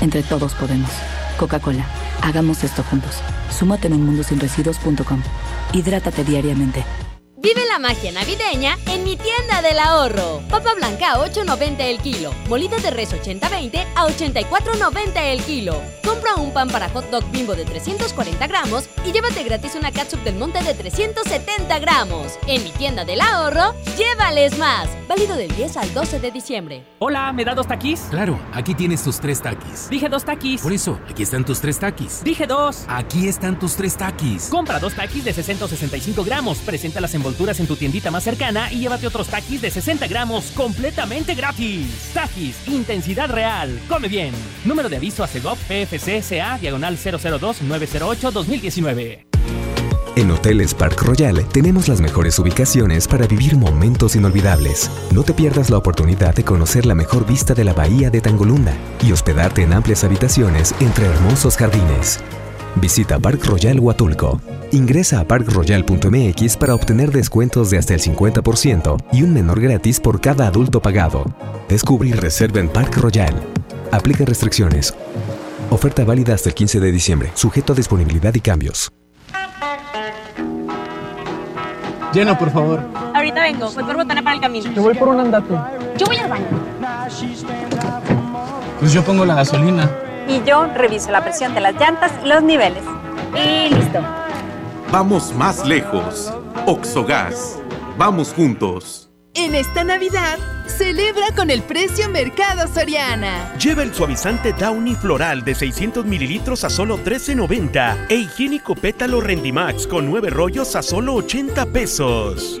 Entre todos podemos. Coca-Cola, hagamos esto juntos. Súmate en unmundosinresiduos.com. Hidrátate diariamente. Vive la magia navideña en mi tienda del ahorro. Papa blanca a 8.90 el kilo. Molida de res 80-20 a 84.90 el kilo. Compra un pan para hot dog bimbo de 340 gramos y llévate gratis una catsup del monte de 370 gramos. En mi tienda del ahorro, llévales más. Válido del 10 al 12 de diciembre. Hola, ¿me da dos taquis? Claro, aquí tienes tus tres taquis. Dije dos taquis. Por eso, aquí están tus tres taquis. Dije dos. Aquí están tus tres taquis. Compra dos taquis de 665 gramos, presenta las envolturas en tu tiendita más cercana y llévate otros taquis de 60 gramos completamente gratis. Taquis, intensidad real. Come bien. Número de aviso a CEGOP PFC CA diagonal 002-908-2019. En Hoteles Park Royal tenemos las mejores ubicaciones para vivir momentos inolvidables. No te pierdas la oportunidad de conocer la mejor vista de la bahía de Tangolunda y hospedarte en amplias habitaciones entre hermosos jardines. Visita Park Royal Huatulco. Ingresa a parkroyal.mx para obtener descuentos de hasta el 50% y un menor gratis por cada adulto pagado. Descubre y reserva en Park Royal. Aplica restricciones. Oferta válida hasta el 15 de diciembre, sujeto a disponibilidad y cambios. Llena, por favor. Ahorita vengo, voy por botana para el camino. Yo voy por un andate. Yo voy al baño. Pues yo pongo la gasolina. Y yo reviso la presión de las llantas y los niveles. Y listo. Vamos más lejos. Oxogas. Vamos juntos. En esta Navidad, celebra con el precio Mercado Soriana. Lleva el suavizante Downy Floral de 600 mililitros a solo $13.90 e higiénico pétalo Rendimax con 9 rollos a solo 80 pesos.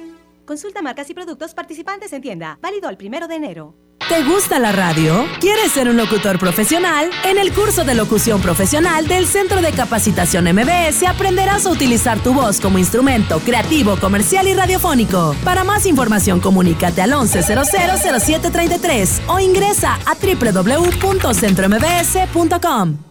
Consulta marcas y productos participantes en tienda. Válido al primero de enero. ¿Te gusta la radio? ¿Quieres ser un locutor profesional? En el curso de locución profesional del Centro de Capacitación MBS aprenderás a utilizar tu voz como instrumento creativo, comercial y radiofónico. Para más información, comunícate al 11000733 o ingresa a www.centrombs.com.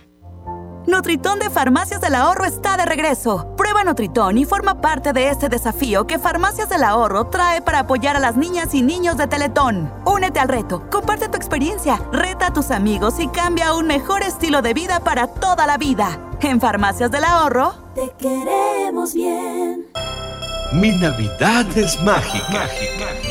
Nutritón de Farmacias del Ahorro está de regreso. Prueba Nutritón y forma parte de este desafío que Farmacias del Ahorro trae para apoyar a las niñas y niños de Teletón. Únete al reto, comparte tu experiencia, reta a tus amigos y cambia a un mejor estilo de vida para toda la vida. En Farmacias del Ahorro, te queremos bien. Mi Navidad es mágica. mágica.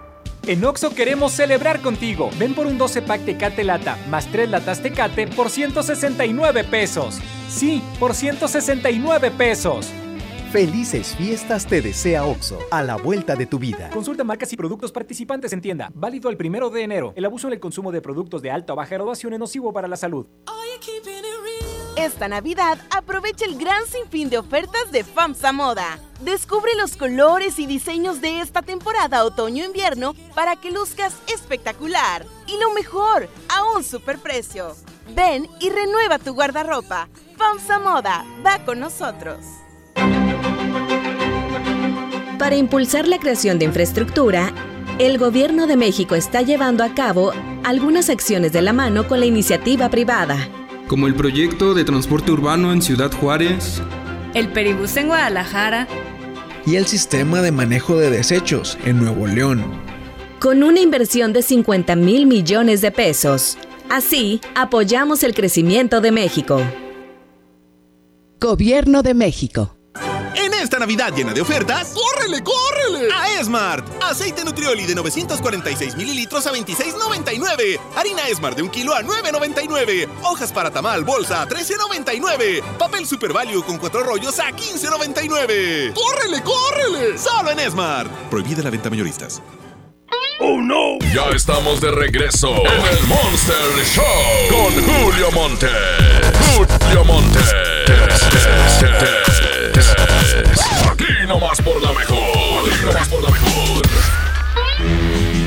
En Oxo queremos celebrar contigo. Ven por un 12 pack Tecate Lata más 3 latas Tecate por 169 pesos. Sí, por 169 pesos. Felices fiestas te desea Oxo, a la vuelta de tu vida. Consulta marcas y productos participantes en tienda. Válido el primero de enero. El abuso en el consumo de productos de alta o baja graduación es nocivo para la salud. Esta Navidad aprovecha el gran sinfín de ofertas de FAMSA Moda. Descubre los colores y diseños de esta temporada otoño-invierno para que luzcas espectacular. Y lo mejor, a un superprecio. Ven y renueva tu guardarropa. FAMSA Moda va con nosotros. Para impulsar la creación de infraestructura, el Gobierno de México está llevando a cabo algunas acciones de la mano con la iniciativa privada como el proyecto de transporte urbano en Ciudad Juárez, el Peribús en Guadalajara y el sistema de manejo de desechos en Nuevo León. Con una inversión de 50 mil millones de pesos. Así, apoyamos el crecimiento de México. Gobierno de México. Esta Navidad llena de ofertas, ¡córrele, córrele! A Esmart. Aceite Nutrioli de 946 mililitros a 26.99. Harina Esmart de un kilo a 9.99. Hojas para tamal bolsa a 13.99. Papel Super Value con cuatro rollos a 15.99. ¡Córrele, córrele! Solo en Esmart. Prohibida la venta mayoristas. ¡Oh, no! Ya estamos de regreso en el Monster Show con Julio Monte. Julio Monte. Aquí nomás por la mejor.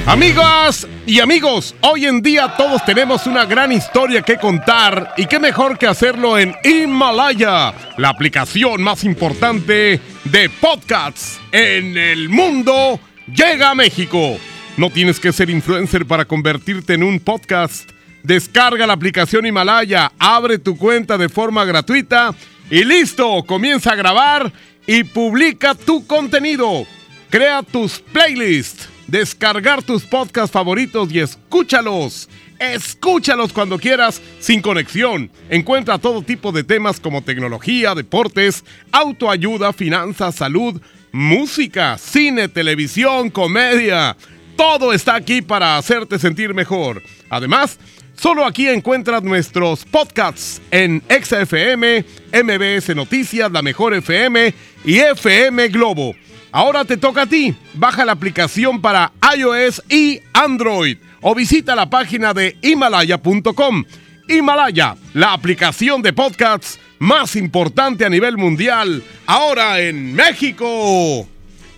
Amigas y amigos, hoy en día todos tenemos una gran historia que contar y qué mejor que hacerlo en Himalaya, la aplicación más importante de podcasts en el mundo, llega a México. No tienes que ser influencer para convertirte en un podcast. Descarga la aplicación Himalaya, abre tu cuenta de forma gratuita y listo, comienza a grabar y publica tu contenido. Crea tus playlists descargar tus podcasts favoritos y escúchalos. Escúchalos cuando quieras, sin conexión. Encuentra todo tipo de temas como tecnología, deportes, autoayuda, finanzas, salud, música, cine, televisión, comedia. Todo está aquí para hacerte sentir mejor. Además, solo aquí encuentras nuestros podcasts en XFM, MBS Noticias, La Mejor FM y FM Globo. Ahora te toca a ti. Baja la aplicación para iOS y Android o visita la página de himalaya.com. Himalaya, la aplicación de podcasts más importante a nivel mundial, ahora en México.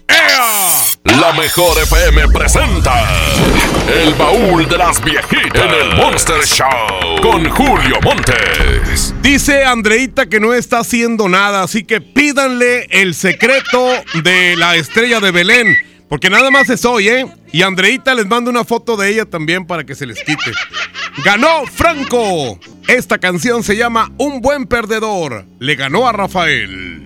¡Ea! La mejor FM presenta El baúl de las viejitas en el Monster Show con Julio Montes. Dice Andreita que no está haciendo nada, así que pídanle el secreto de la estrella de Belén. Porque nada más es hoy, ¿eh? Y Andreita les manda una foto de ella también para que se les quite. ¡Ganó Franco! Esta canción se llama Un buen perdedor. Le ganó a Rafael.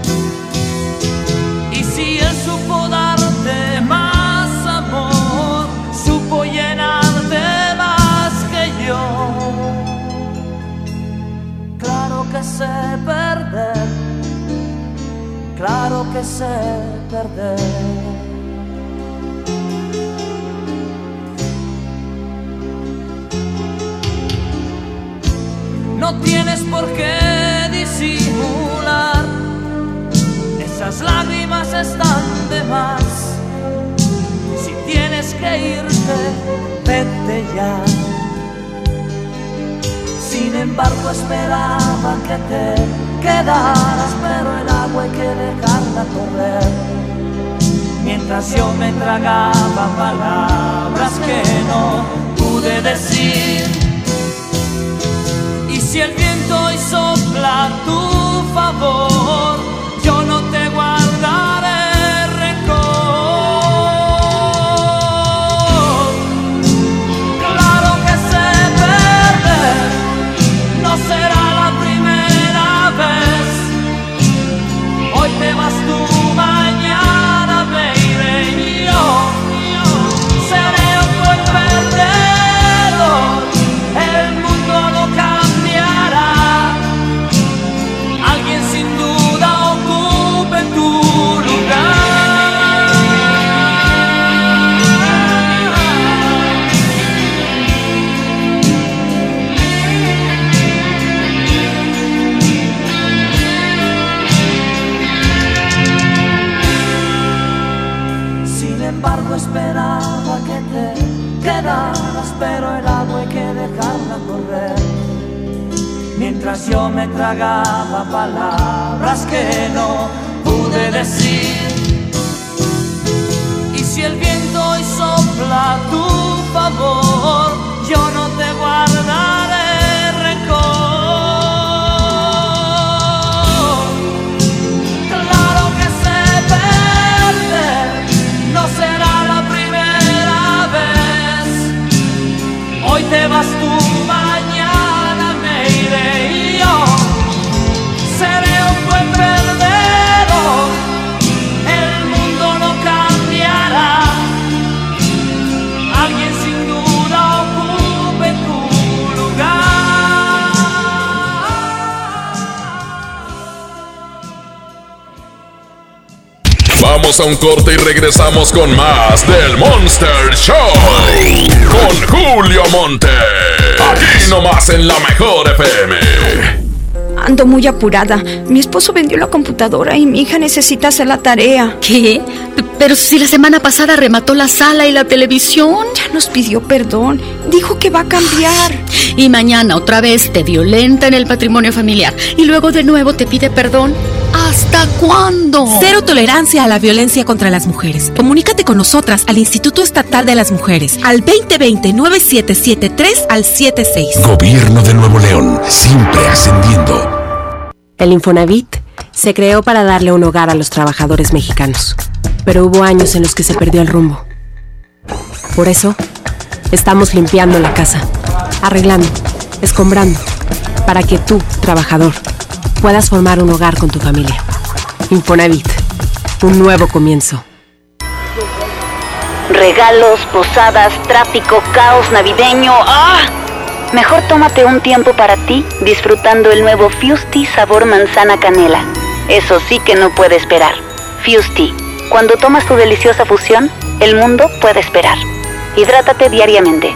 Sé perder, claro que sé perder. No tienes por qué disimular esas lágrimas están de más. Si tienes que irte, vete ya. Sin embargo, esperaba que te quedaras, pero el agua hay que dejarla correr. Mientras yo me tragaba palabras que no pude decir. Y si el viento hoy sopla a tu favor, yo no te guardaré te quedaras, pero el agua hay que dejarla correr. Mientras yo me tragaba palabras que no pude decir. Y si el viento hoy sopla tu favor, yo no te guardaré Vamos a un corte y regresamos con más del Monster Show. Con Julio Monte. Aquí nomás en la mejor FM. Ando muy apurada. Mi esposo vendió la computadora y mi hija necesita hacer la tarea. ¿Qué? Pero si la semana pasada remató la sala y la televisión. Ya nos pidió perdón. Dijo que va a cambiar. Y mañana otra vez te violenta en el patrimonio familiar. Y luego de nuevo te pide perdón. ¿Hasta cuándo? Cero tolerancia a la violencia contra las mujeres. Comunícate con nosotras al Instituto Estatal de las Mujeres al 2020-9773 al 76. Gobierno de Nuevo León, siempre ascendiendo. El Infonavit se creó para darle un hogar a los trabajadores mexicanos, pero hubo años en los que se perdió el rumbo. Por eso, estamos limpiando la casa, arreglando, escombrando, para que tú, trabajador, puedas formar un hogar con tu familia. Infonavit, un nuevo comienzo. Regalos, posadas, tráfico, caos navideño. ¡Ah! Mejor tómate un tiempo para ti disfrutando el nuevo Fusti sabor manzana canela. Eso sí que no puede esperar. Fusti, cuando tomas tu deliciosa fusión, el mundo puede esperar. Hidrátate diariamente.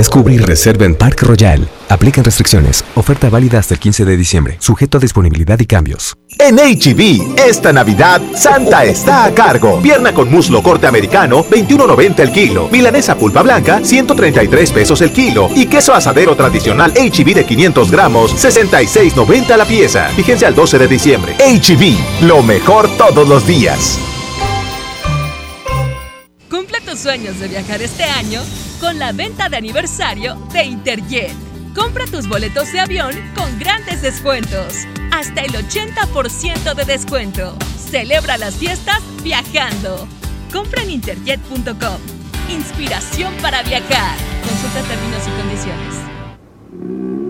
Descubre y reserva en Park Royal. Aplican restricciones. Oferta válida hasta el 15 de diciembre. Sujeto a disponibilidad y cambios. En HB, esta Navidad, Santa está a cargo. Pierna con muslo corte americano, 21.90 el kilo. Milanesa pulpa blanca, 133 pesos el kilo. Y queso asadero tradicional HB de 500 gramos, 66.90 la pieza. Fíjense al 12 de diciembre. HB, lo mejor todos los días. Cumple tus sueños de viajar este año con la venta de aniversario de Interjet. Compra tus boletos de avión con grandes descuentos. Hasta el 80% de descuento. Celebra las fiestas viajando. Compra en interjet.com. Inspiración para viajar. Consulta términos y condiciones.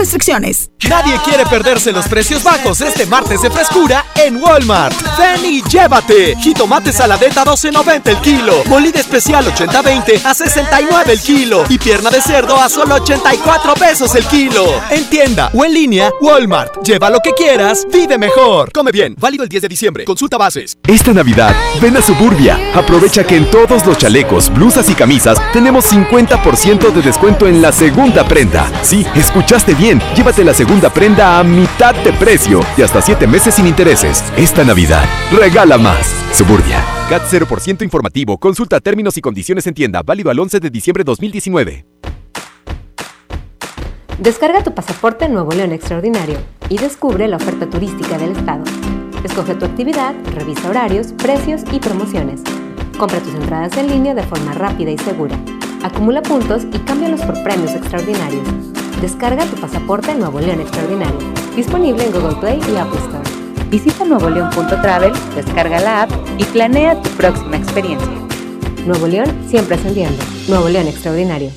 Restricciones. Nadie quiere perderse los precios bajos este martes de frescura en Walmart. Ven y llévate. Jitomate saladeta 12.90 el kilo. Molida especial 80-20 a 69 el kilo. Y pierna de cerdo a solo 84 pesos el kilo. En tienda o en línea, Walmart. Lleva lo que quieras, vive mejor. Come bien. Válido el 10 de diciembre. Consulta bases. Esta Navidad, ven a Suburbia. Aprovecha que en todos los chalecos, blusas y camisas tenemos 50% de descuento en la segunda prenda. Sí, escuchaste bien. Llévate la segunda prenda a mitad de precio y hasta 7 meses sin intereses. Esta Navidad, regala más. Suburbia. CAT 0% informativo. Consulta términos y condiciones en tienda. Válido al 11 de diciembre 2019. Descarga tu pasaporte Nuevo León Extraordinario y descubre la oferta turística del estado. Escoge tu actividad, revisa horarios, precios y promociones. Compra tus entradas en línea de forma rápida y segura. Acumula puntos y cámbialos por premios extraordinarios. Descarga tu pasaporte Nuevo León Extraordinario. Disponible en Google Play y Apple Store. Visita nuevoleón.travel, descarga la app y planea tu próxima experiencia. Nuevo León siempre ascendiendo. Nuevo León Extraordinario.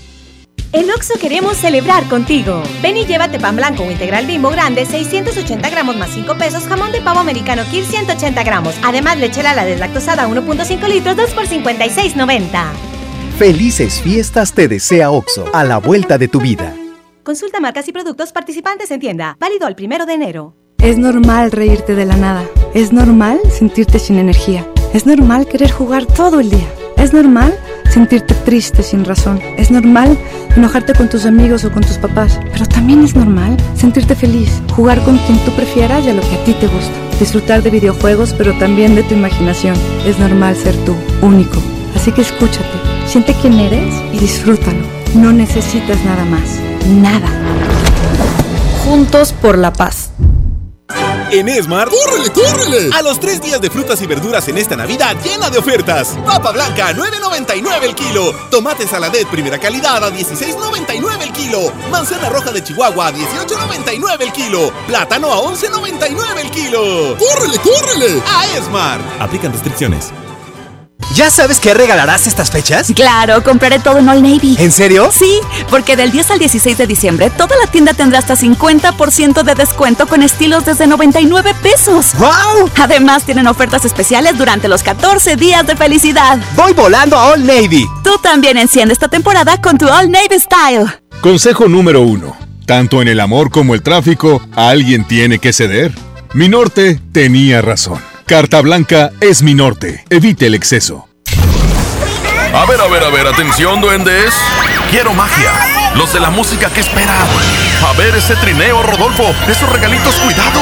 En Oxo queremos celebrar contigo. Ven y llévate pan blanco o integral bimbo grande, 680 gramos más 5 pesos, jamón de pavo americano Kir 180 gramos. Además, leche la deslactosada 1.5 litros, 2 por 56.90. Felices fiestas te desea Oxo, a la vuelta de tu vida. Consulta marcas y productos participantes en tienda. Válido el primero de enero. Es normal reírte de la nada. Es normal sentirte sin energía. Es normal querer jugar todo el día. Es normal sentirte triste sin razón. Es normal enojarte con tus amigos o con tus papás. Pero también es normal sentirte feliz, jugar con quien tú prefieras y a lo que a ti te gusta. Disfrutar de videojuegos, pero también de tu imaginación. Es normal ser tú, único. Así que escúchate, siente quién eres y disfrútalo. No necesitas nada más. Nada. Juntos por la paz. En Esmar, ¡córrele, córrele! A los tres días de frutas y verduras en esta Navidad llena de ofertas. Papa blanca a 9.99 el kilo. Tomate saladet primera calidad a 16.99 el kilo. Manzana roja de Chihuahua a 18.99 el kilo. Plátano a 11.99 el kilo. ¡Córrele, córrele! A Esmar. Aplican restricciones. ¿Ya sabes qué regalarás estas fechas? Claro, compraré todo en All Navy. ¿En serio? Sí, porque del 10 al 16 de diciembre toda la tienda tendrá hasta 50% de descuento con estilos desde 99 pesos. ¡Wow! Además tienen ofertas especiales durante los 14 días de felicidad. Voy volando a All Navy. Tú también enciende esta temporada con tu All Navy Style. Consejo número uno. Tanto en el amor como el tráfico, alguien tiene que ceder. Mi norte tenía razón. Carta Blanca es mi norte. Evite el exceso. A ver, a ver, a ver, atención, duendes. Quiero magia. Los de la música, ¿qué esperan? A ver ese trineo, Rodolfo. Esos regalitos, cuidado.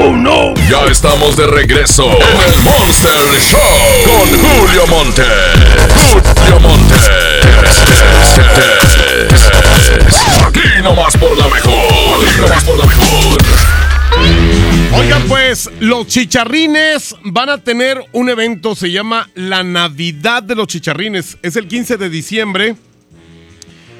¡Oh, no! Ya estamos de regreso en el Monster Show con Julio Monte. Julio Monte. Aquí nomás por la mejor. Aquí nomás por la mejor. Oigan, pues los chicharrines van a tener un evento, se llama La Navidad de los Chicharrines. Es el 15 de diciembre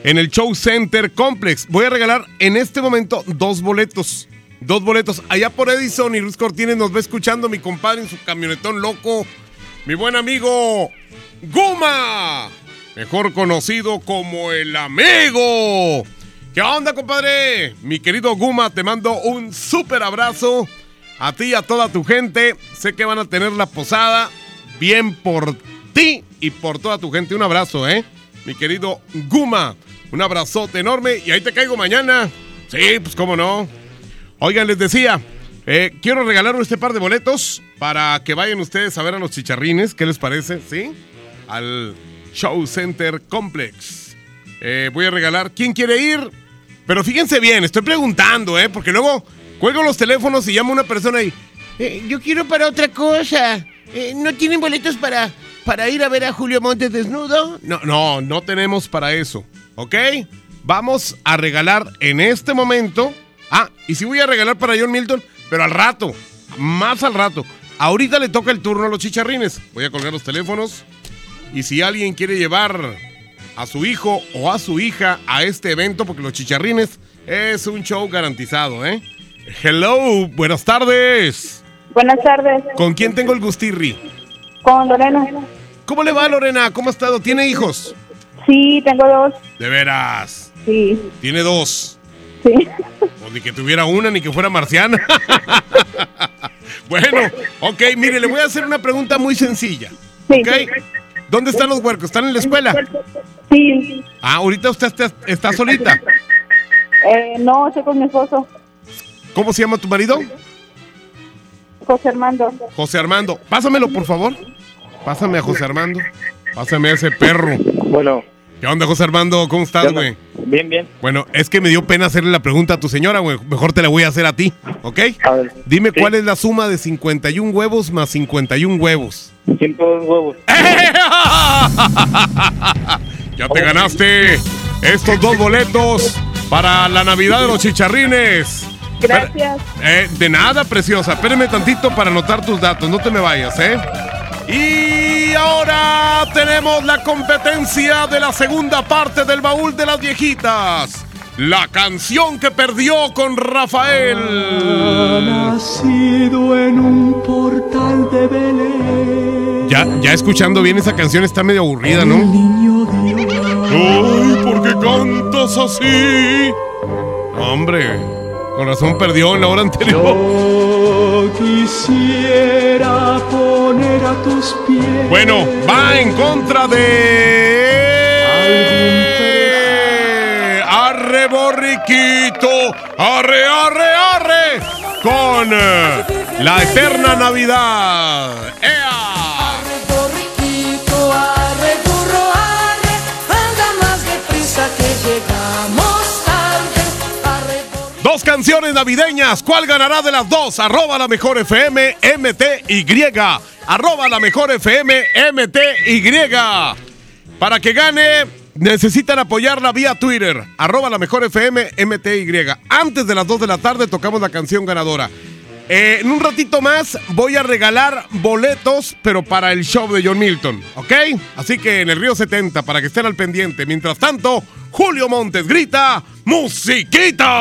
en el Show Center Complex. Voy a regalar en este momento dos boletos. Dos boletos. Allá por Edison y Luis Cortines nos va escuchando mi compadre en su camionetón loco. Mi buen amigo Guma. Mejor conocido como el amigo. ¿Qué onda, compadre? Mi querido Guma, te mando un súper abrazo. A ti y a toda tu gente. Sé que van a tener la posada bien por ti y por toda tu gente. Un abrazo, ¿eh? Mi querido Guma. Un abrazote enorme. Y ahí te caigo mañana. Sí, pues cómo no. Oigan, les decía, eh, quiero regalar este par de boletos para que vayan ustedes a ver a los chicharrines. ¿Qué les parece? ¿Sí? Al Show Center Complex. Eh, voy a regalar. ¿Quién quiere ir? Pero fíjense bien, estoy preguntando, ¿eh? Porque luego cuelgo los teléfonos y llamo a una persona y. Eh, yo quiero para otra cosa. ¿No tienen boletos para, para ir a ver a Julio Montes desnudo? No, no, no tenemos para eso. ¿Ok? Vamos a regalar en este momento. Ah, y sí voy a regalar para John Milton, pero al rato. Más al rato. Ahorita le toca el turno a los chicharrines. Voy a colgar los teléfonos. Y si alguien quiere llevar a su hijo o a su hija a este evento, porque los chicharrines es un show garantizado, ¿eh? Hello, buenas tardes. Buenas tardes. ¿Con quién tengo el gustirri? Con Lorena. ¿Cómo le va, Lorena? ¿Cómo ha estado? ¿Tiene hijos? Sí, tengo dos. De veras. Sí. Tiene dos. Sí. O ni que tuviera una ni que fuera marciana. bueno, ok, mire, le voy a hacer una pregunta muy sencilla. Sí. ¿Ok? ¿Dónde están los huercos? ¿Están en la escuela? Sí. Ah, ahorita usted está, está solita. Eh, no, estoy con mi esposo, ¿Cómo se llama tu marido? José Armando. José Armando. Pásamelo, por favor. Pásame a José Armando. Pásame a ese perro. Bueno. ¿Qué onda, José Armando? ¿Cómo estás, güey? Bien, bien. Bueno, es que me dio pena hacerle la pregunta a tu señora, güey. Mejor te la voy a hacer a ti, ¿ok? A ver. Dime Sí. cuál es la suma de 51 huevos más 51 huevos. 102 huevos. Ya te ganaste estos dos boletos para la Navidad de los Chicharrines. Gracias. Eh, de nada, preciosa. Espérame tantito para anotar tus datos. No te me vayas, ¿eh? Y ahora tenemos la competencia de la segunda parte del baúl de las viejitas. La canción que perdió con Rafael. nacido en un portal de Belén. Ya, ya escuchando bien esa canción está medio aburrida, ¿no? Niño Dios. todos así. Hombre, con razón perdió en la hora anterior. Yo quisiera poner a tus pies. Bueno, va en contra de. Arre borriquito, arre, arre, arre, con eh, la eterna Navidad. Canciones navideñas. ¿Cuál ganará de las dos? Arroba la mejor FM MTY. Arroba la mejor FM MTY. Para que gane, necesitan apoyarla vía Twitter. Arroba la mejor FM MTY. Antes de las 2 de la tarde tocamos la canción ganadora. Eh, en un ratito más voy a regalar boletos, pero para el show de John Milton, ¿ok? Así que en el Río 70, para que estén al pendiente. Mientras tanto, Julio Montes grita, ¡Musiquita!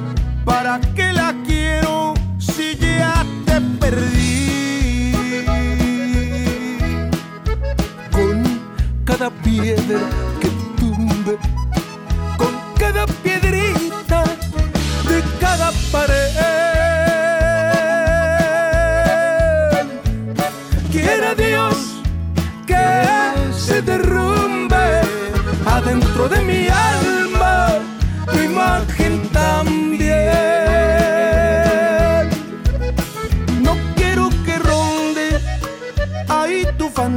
para ti. Y voy a tumbar la casita. ¿Para qué la quiero si ya te perdí? Con cada piedra que tumbe, con cada piedrita de cada pared. Quiera Dios que se derrumbe adentro de mi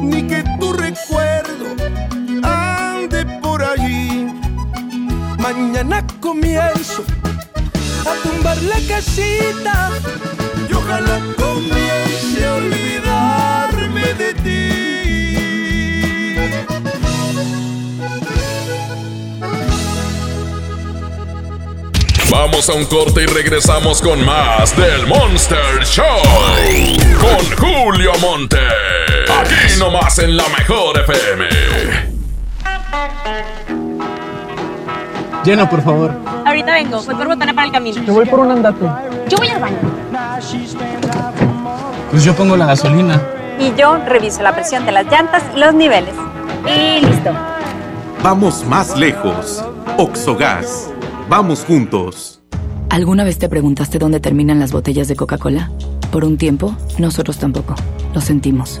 ni que tu recuerdo ande por allí. Mañana comienzo a tumbar la casita y ojalá comience a olvidarme de ti. Vamos a un corte y regresamos con más del Monster Show. Con Julio Monte. Aquí nomás en la mejor FM. Llena, por favor. Ahorita vengo, voy por botana para el camino. Yo voy por un andate. Yo voy al baño. Pues yo pongo la gasolina. Y yo reviso la presión de las llantas y los niveles. Y listo. Vamos más lejos. Oxogas. Vamos juntos. ¿Alguna vez te preguntaste dónde terminan las botellas de Coca-Cola? Por un tiempo, nosotros tampoco. Lo sentimos.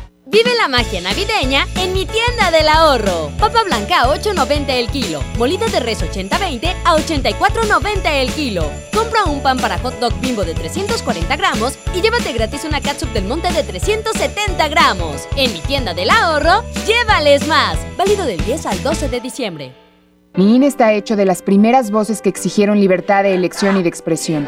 Vive la magia navideña en mi tienda del ahorro. Papa blanca a 8.90 el kilo. Molida de res 80-20 a 84.90 el kilo. Compra un pan para hot dog bimbo de 340 gramos y llévate gratis una catsup del monte de 370 gramos. En mi tienda del ahorro, llévales más. Válido del 10 al 12 de diciembre. Mi INE está hecho de las primeras voces que exigieron libertad de elección y de expresión.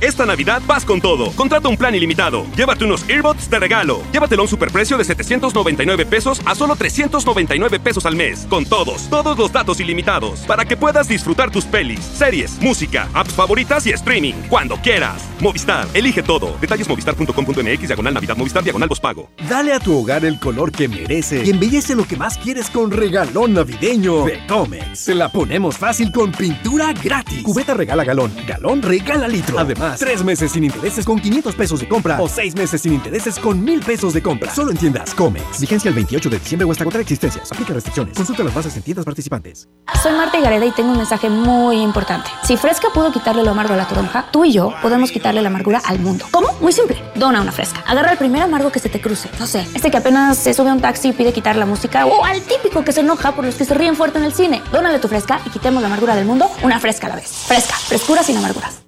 Esta Navidad vas con todo. Contrata un plan ilimitado. Llévate unos earbuds de regalo. Llévatelo a un superprecio de 799 pesos a solo 399 pesos al mes. Con todos, todos los datos ilimitados. Para que puedas disfrutar tus pelis, series, música, apps favoritas y streaming. Cuando quieras. Movistar, elige todo. Detalles movistar.com.mx, diagonal Navidad, Movistar, diagonal pago. Dale a tu hogar el color que merece y embellece lo que más quieres con regalón navideño de Comex. Se la ponemos fácil con pintura gratis. Cubeta regala galón, galón regala litro. Además, tres meses sin intereses con 500 pesos de compra o seis meses sin intereses con 1000 pesos de compra. Solo en tiendas Comex. Vigencia el 28 de diciembre o hasta contra existencias. Aplica restricciones. Consulta las bases en tiendas participantes. Soy Marta Gareda y tengo un mensaje muy importante. Si Fresca pudo quitarle lo amargo a la toronja, tú y yo podemos quitarle la amargura al mundo. ¿Cómo? Muy simple. Dona una Fresca. Agarra el primer amargo que se te cruce. No sé, este que apenas se sube a un taxi y pide quitar la música o al típico que se enoja por los que se ríen fuerte en el cine. Dónale tu Fresca y quitemos la amargura del mundo una Fresca a la vez. Fresca. Frescura sin amarguras.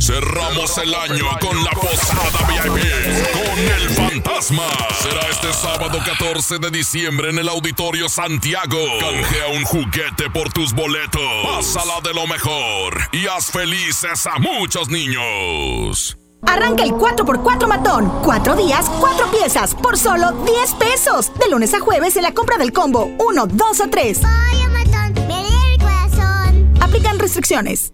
Cerramos el año con la posada VIP con el fantasma. Será este sábado 14 de diciembre en el Auditorio Santiago. Canjea un juguete por tus boletos. Pásala de lo mejor y haz felices a muchos niños. Arranca el 4x4 matón. Cuatro días, cuatro piezas, por solo 10 pesos. De lunes a jueves en la compra del combo 1, 2 o 3. matón, me el corazón. Aplican restricciones.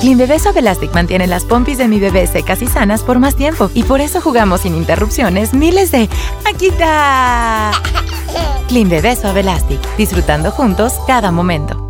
Clean Bebé Suave Elastic mantiene las pompis de mi bebé secas y sanas por más tiempo y por eso jugamos sin interrupciones miles de ¡Aquí está! Clean Bebé Suave Elastic, disfrutando juntos cada momento.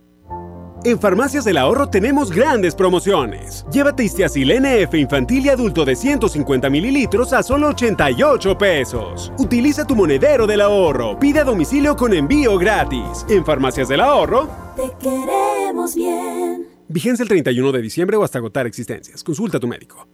En Farmacias del Ahorro tenemos grandes promociones. Llévate Istiazil NF infantil y adulto de 150 mililitros a solo 88 pesos. Utiliza tu monedero del ahorro. Pide a domicilio con envío gratis. En Farmacias del Ahorro. Te queremos bien. Vigencia el 31 de diciembre o hasta agotar existencias. Consulta a tu médico.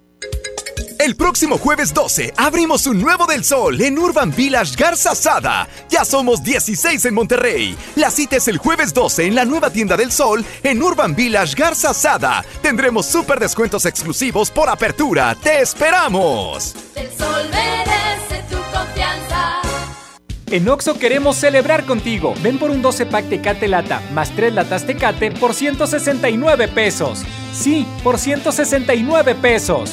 El próximo jueves 12 abrimos un nuevo del sol en Urban Village Garza Sada. Ya somos 16 en Monterrey. La cita es el jueves 12 en la nueva tienda del sol en Urban Village Garza Sada. Tendremos súper descuentos exclusivos por apertura. ¡Te esperamos! El sol merece tu confianza. En Oxo queremos celebrar contigo. Ven por un 12 pack Tecate Lata más 3 latas Tecate por 169 pesos. Sí, por 169 pesos.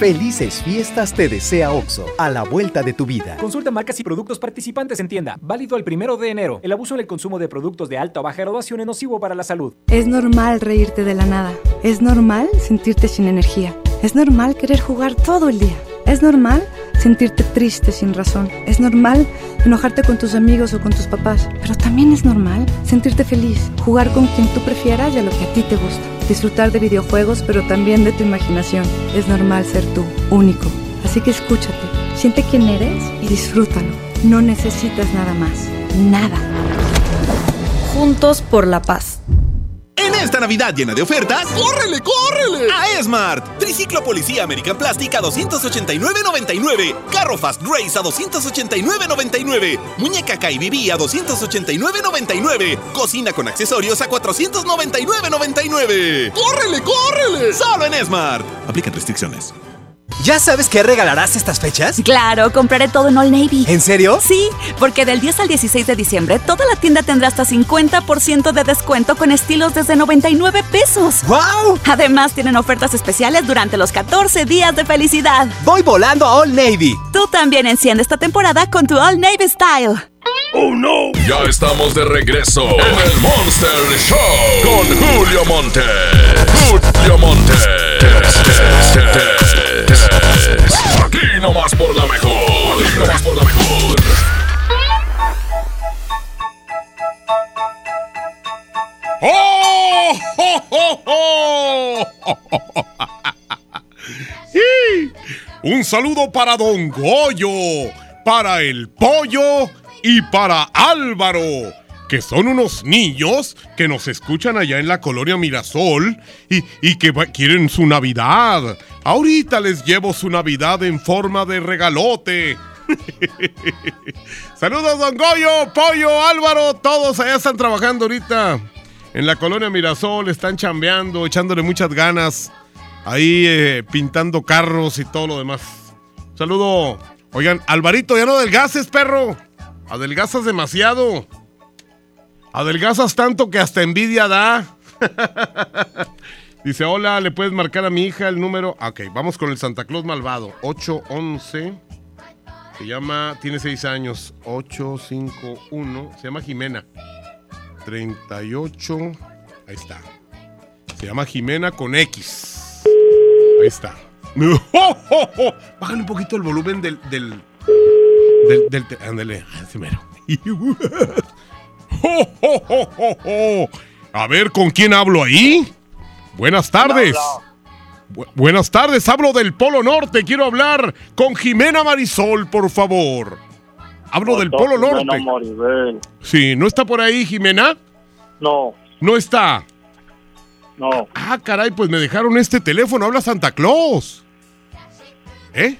Felices fiestas te desea OXO, a la vuelta de tu vida. Consulta marcas y productos participantes en tienda. Válido el primero de enero. El abuso en el consumo de productos de alta o baja graduación es nocivo para la salud. Es normal reírte de la nada. Es normal sentirte sin energía. Es normal querer jugar todo el día. Es normal sentirte triste sin razón. Es normal enojarte con tus amigos o con tus papás. Pero también es normal sentirte feliz, jugar con quien tú prefieras y a lo que a ti te gusta. Disfrutar de videojuegos, pero también de tu imaginación. Es normal ser tú, único. Así que escúchate, siente quién eres y disfrútalo. No necesitas nada más. Nada. Juntos por la paz. Esta Navidad llena de ofertas, ¡córrele, córrele! A Esmart. Triciclo Policía American Plastic a 289.99. Carro Fast Race a 289.99. Muñeca KBB a 289.99. Cocina con accesorios a 499.99. ¡Córrele, córrele! Solo en Esmart. Aplican restricciones. ¿Ya sabes qué regalarás estas fechas? Claro, compraré todo en All Navy. ¿En serio? Sí, porque del 10 al 16 de diciembre toda la tienda tendrá hasta 50% de descuento con estilos desde 99 pesos. ¡Wow! Además, tienen ofertas especiales durante los 14 días de felicidad. Voy volando a All Navy. Tú también enciende esta temporada con tu All Navy Style. ¡Oh, no! Ya estamos de regreso en el Monster Show con Julio Monte. Julio Monte. Aquí nomás por la mejor. Aquí nomás por la mejor. ¡Oh! ¡Oh, oh, oh! Sí. Un saludo para Don Goyo, para el Pollo y para Álvaro, que son unos niños que nos escuchan allá en la colonia Mirasol y, y que quieren su Navidad. Ahorita les llevo su Navidad en forma de regalote. Saludos, don Goyo, Pollo, Álvaro, todos allá están trabajando ahorita. En la colonia Mirasol están chambeando, echándole muchas ganas. Ahí eh, pintando carros y todo lo demás. Saludo. Oigan, Alvarito, ya no adelgaces, perro. Adelgazas demasiado. Adelgazas tanto que hasta envidia da. Dice, hola, ¿le puedes marcar a mi hija el número? Ok, vamos con el Santa Claus malvado. 811. Se llama, tiene 6 años. 851. Se llama Jimena. 38. Ahí está. Se llama Jimena con X. Ahí está. ¡Oh, oh, oh! Bájale un poquito el volumen del. del. Del. del ándale, así mero. ¡Oh, oh, oh, oh, oh! A ver, ¿con quién hablo ahí? Buenas tardes. Bu- buenas tardes, hablo del Polo Norte. Quiero hablar con Jimena Marisol, por favor. Hablo del Polo Norte. Sí, ¿no está por ahí, Jimena? No, No está. no. Ah, caray, pues me dejaron este teléfono. Habla Santa Claus. ¿Eh?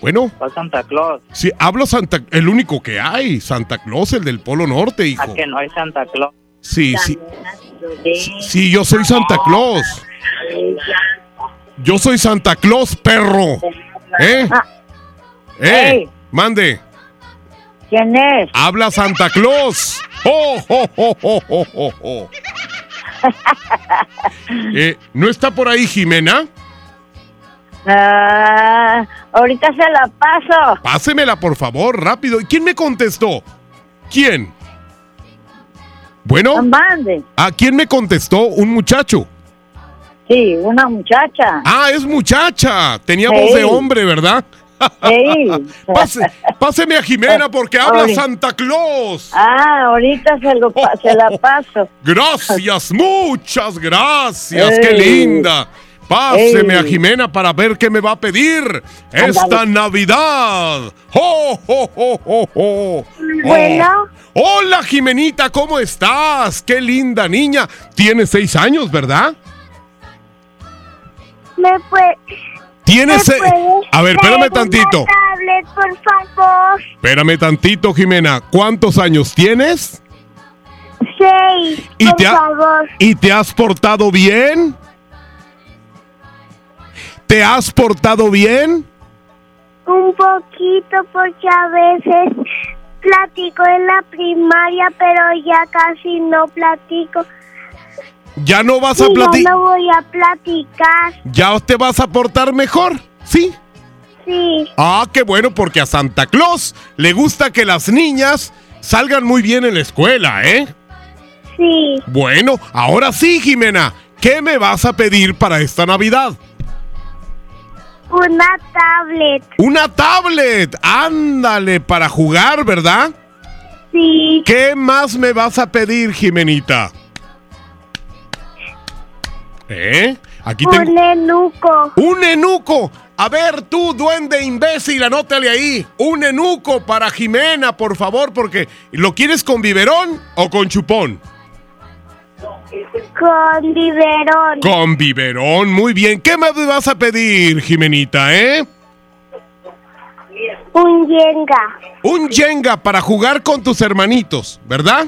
Bueno, ¿Cuál Santa Claus? sí, hablo Santa... El único que hay. Santa Claus, el del Polo Norte, hijo. ¿A que no hay Santa Claus? Sí, sí. Sí, sí, yo soy Santa Claus. Yo soy Santa Claus, perro. ¿Eh? ¿Eh? Ey. Mande. ¿Quién es? Habla Santa Claus. ¡Oh, oh, oh, oh, oh, oh, oh! Eh, ¿No está por ahí Jimena? Ah, ahorita se la paso. Pásemela, por favor, rápido. ¿Y quién me contestó? ¿Quién? Bueno. ¿A quién me contestó? Un muchacho. Sí, una muchacha. Ah, es muchacha. Tenía Sí. voz de hombre, ¿verdad? Sí. Pase- páseme a Jimena porque habla. Santa Claus. Ah, ahorita se, lo se la paso. Gracias, muchas gracias. Qué linda. Páseme Ey. a Jimena para ver qué me va a pedir esta. Navidad. ¡Oh, oh, oh, oh, oh! Bueno. Oh. Hola, Jimenita, ¿cómo estás? Qué linda niña. Tienes seis años, ¿verdad? ¿Me puede, Tienes ¿Me puedes A ver, espérame tantito. tablet, por favor? Espérame tantito, Jimena. ¿Cuántos años tienes? Seis, ¿Y por te, favor. ¿Y te has portado bien? ¿Te has portado bien? Un poquito porque a veces platico en la primaria, pero ya casi no platico. ¿Ya no vas a platicar? no voy a platicar. ¿Ya te vas a portar mejor? ¿Sí? Sí. Ah, qué bueno, porque a Santa Claus le gusta que las niñas salgan muy bien en la escuela, ¿eh? Sí. Bueno, ahora sí, Jimena. ¿Qué me vas a pedir para esta Navidad? Una tablet. Una tablet. Ándale, para jugar, ¿verdad? Sí. ¿Qué más me vas a pedir, Jimenita? ¿Eh? Aquí tengo... Un enuco. ¡Un enuco! A ver, tú, duende imbécil, anótale ahí. Un enuco para Jimena, por favor, porque ¿lo quieres con biberón o con chupón? Con biberón. Con biberón, muy bien. ¿Qué me vas a pedir, Jimenita, eh? Un yenga. Un Jenga para jugar con tus hermanitos, ¿verdad?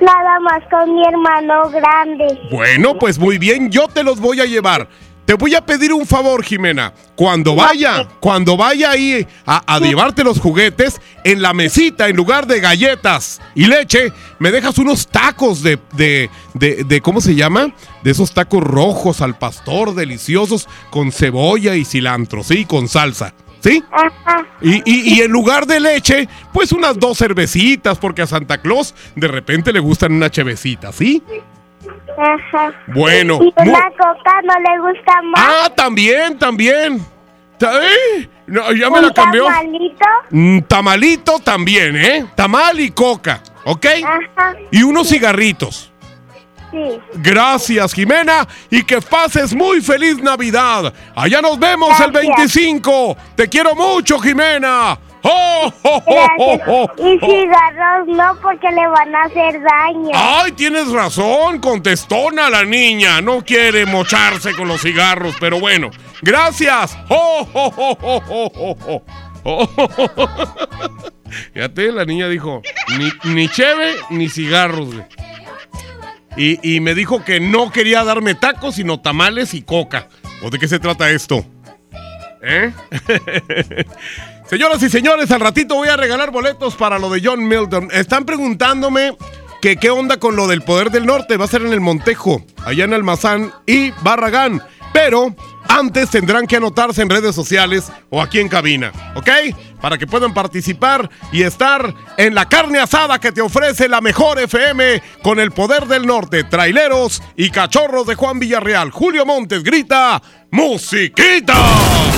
Nada más con mi hermano grande. Bueno, pues muy bien, yo te los voy a llevar. Te voy a pedir un favor, Jimena. Cuando vaya, cuando vaya ahí a, a llevarte los juguetes, en la mesita, en lugar de galletas y leche, me dejas unos tacos de, de, de, de- ¿cómo se llama? De esos tacos rojos al pastor, deliciosos, con cebolla y cilantro, ¿sí? Con salsa, ¿sí? Y, y- y en lugar de leche, pues unas dos cervecitas, porque a Santa Claus de repente le gustan una chevecita, ¿sí? Ajá. Bueno. Y mu- una coca no le gusta más. Ah, también, también. Ta- ¡Eh! No, ya me ¿Un la cambió. tamalito? Mm, tamalito también, ¿eh? Tamal y coca, ¿ok? Ajá. Y unos cigarritos. Sí. Gracias, Jimena, y que pases muy feliz Navidad. Allá nos vemos el Gracias. 25. Te quiero mucho, Jimena. ¡Oh! Y cigarros no, porque le van a hacer daño. Ay, tienes razón, contestona la niña. No quiere mocharse con los cigarros, pero bueno. Gracias. Fíjate, la niña dijo, ni, ni cheve ni cigarros. güey. Y, y me dijo que no quería darme tacos, sino tamales y coca. ¿O de qué se trata esto? ¿Eh? Señoras y señores, al ratito voy a regalar boletos para lo de John Milton. Están preguntándome que qué onda con lo del poder del norte. Va a ser en el Montejo, allá en Almazán y Barragán. Pero antes tendrán que anotarse en redes sociales o aquí en cabina, ¿ok? Para que puedan participar y estar en la carne asada que te ofrece la mejor FM con el poder del norte, traileros y cachorros de Juan Villarreal. Julio Montes grita, ¡Musiquita!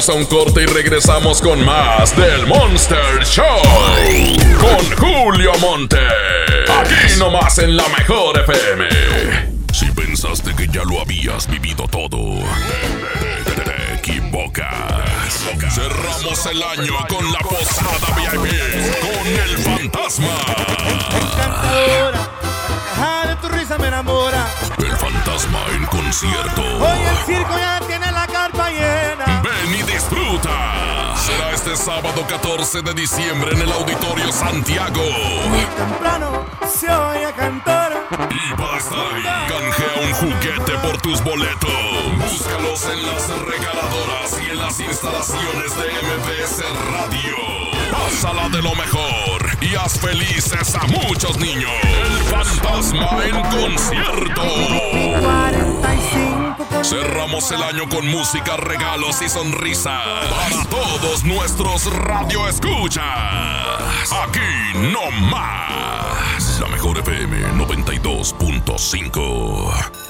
Vamos a un corte y regresamos con más del Monster Show. Con Julio Monte. Aquí nomás en la mejor FM. Si pensaste que ya lo habías vivido todo, te, te equivocas. Cerramos el año con la posada VIP con el fantasma. Ajá, de tu risa me enamora. El fantasma en concierto. Hoy el circo ya tiene la Será este sábado 14 de diciembre en el Auditorio Santiago. Muy temprano se oye cantar. Y para estar ahí, canjea un juguete por tus boletos. Búscalos en las regaladoras y en las instalaciones de MBS Radio. Pásala de lo mejor y haz felices a muchos niños. El fantasma en concierto. Cerramos el año con música, regalos y sonrisas para todos nuestros radio escuchas. Aquí no más. La mejor FM 92.5.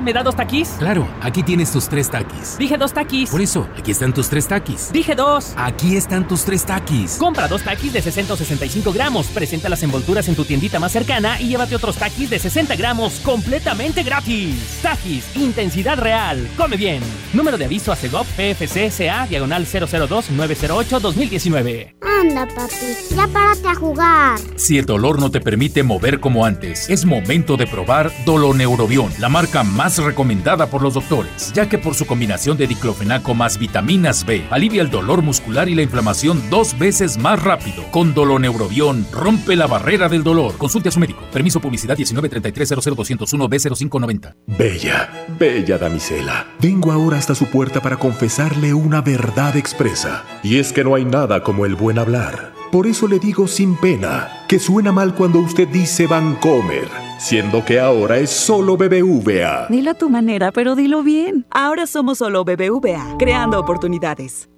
¿me da dos taquis? Claro, aquí tienes tus tres taquis. Dije dos taquis. Por eso, aquí están tus tres taquis. Dije dos. Aquí están tus tres taquis. Compra dos taquis de 665 gramos, presenta las envolturas en tu tiendita más cercana y llévate otros taquis de 60 gramos completamente gratis. Taquis, intensidad real. Come bien. Número de aviso a CEGOP PFC CA diagonal 002-908-2019. Anda, papi, ya párate a jugar. Si el dolor no te permite mover como antes, es momento de probar Doloneurobión, la marca más recomendada por los doctores, ya que por su combinación de diclofenaco más vitaminas B, alivia el dolor muscular y la inflamación dos veces más rápido. Con Doloneurobión, rompe la barrera del dolor. Consulte a su médico. Permiso publicidad 1933-00201-B0590. Bella, bella damisela, vengo ahora hasta su puerta para confesarle una verdad expresa. Y es que no hay nada como el buen hablar. Por eso le digo sin pena que suena mal cuando usted dice Vancomer, siendo que ahora es solo BBVA. Dilo a tu manera, pero dilo bien. Ahora somos solo BBVA, creando oportunidades.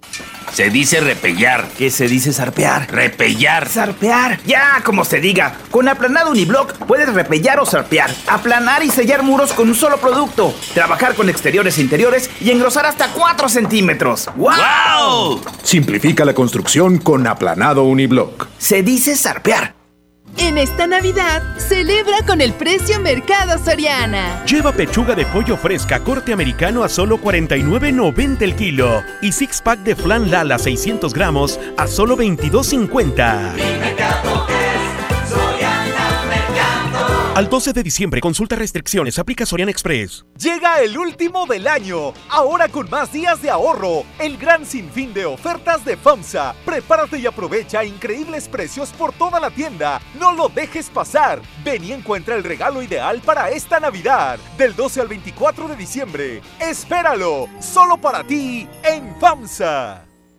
Se dice repellar. ¿Qué se dice zarpear? Repellar. Zarpear. Ya, como se diga. Con aplanado uniblock puedes repellar o zarpear. Aplanar y sellar muros con un solo producto. Trabajar con exteriores e interiores y engrosar hasta 4 centímetros. ¡Wow! Simplifica la construcción con aplanado uniblock. Se dice zarpear. En esta Navidad, celebra con el precio Mercado Soriana. Lleva pechuga de pollo fresca corte americano a solo 49.90 el kilo y six pack de flan Lala 600 gramos a solo 22.50. Al 12 de diciembre, consulta restricciones, aplica Sorian Express. Llega el último del año, ahora con más días de ahorro. El gran sinfín de ofertas de FAMSA. Prepárate y aprovecha increíbles precios por toda la tienda. No lo dejes pasar. Ven y encuentra el regalo ideal para esta Navidad. Del 12 al 24 de diciembre. Espéralo, solo para ti en FAMSA.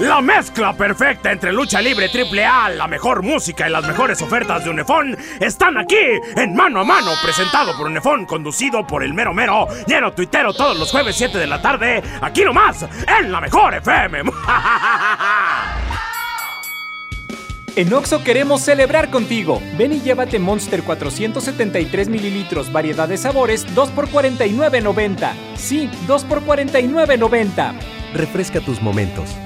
La mezcla perfecta entre lucha libre triple A, la mejor música y las mejores ofertas de Unefón están aquí en Mano a Mano, presentado por Unefón, conducido por el mero mero, lleno tuitero todos los jueves 7 de la tarde, aquí nomás, en la mejor FM. En Oxo queremos celebrar contigo. Ven y llévate Monster 473 mililitros, variedad de sabores, 2 por 49.90. Sí, 2 por 49.90. Refresca tus momentos.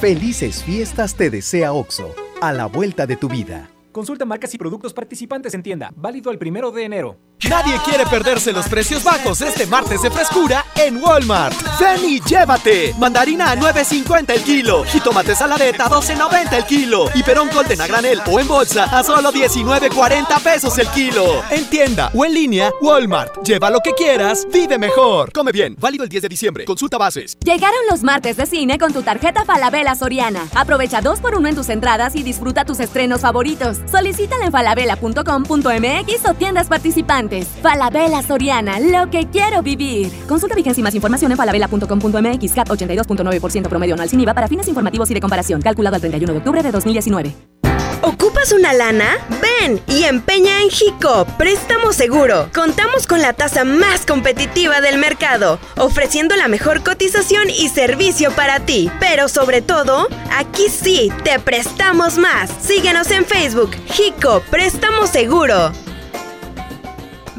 Felices fiestas te desea OXO, a la vuelta de tu vida. Consulta marcas y productos participantes en tienda. Válido el primero de enero. Nadie quiere perderse los precios bajos este martes de frescura en Walmart. Ven y llévate. Mandarina a 9.50 el kilo. Jitomate saladeta a 12.90 el kilo. Y perón golden a granel o en bolsa a solo 19.40 pesos el kilo. En tienda o en línea, Walmart. Lleva lo que quieras, vive mejor. Come bien. Válido el 10 de diciembre. Consulta bases. Llegaron los martes de cine con tu tarjeta Falabella Soriana. Aprovecha dos por uno en tus entradas y disfruta tus estrenos favoritos. Solicítala en falabella.com.mx o tiendas participantes. Falabella Soriana, lo que quiero vivir. Consulta vigencia y más información en falabella.com.mx. CAT 82.9% promedio anual sin IVA para fines informativos y de comparación. Calculado al 31 de octubre de 2019. ¿Ocupas una lana? Ven y empeña en Jico, préstamo seguro. Contamos con la tasa más competitiva del mercado, ofreciendo la mejor cotización y servicio para ti. Pero sobre todo, aquí sí, te prestamos más. Síguenos en Facebook, Jico, préstamo seguro.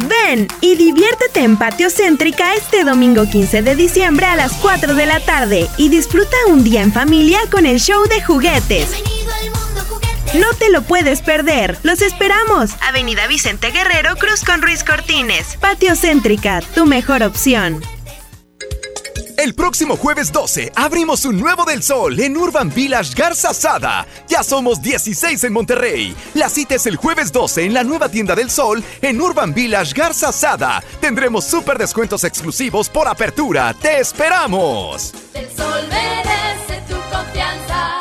Ven y diviértete en Patio Céntrica este domingo 15 de diciembre a las 4 de la tarde y disfruta un día en familia con el show de juguetes. No te lo puedes perder. Los esperamos. Avenida Vicente Guerrero, Cruz con Ruiz Cortines. Patio Céntrica, tu mejor opción. El próximo jueves 12 abrimos un nuevo del sol en Urban Village Garza Sada. Ya somos 16 en Monterrey. La cita es el jueves 12 en la nueva tienda del sol en Urban Village Garza Sada. Tendremos súper descuentos exclusivos por apertura. ¡Te esperamos! El sol merece tu confianza.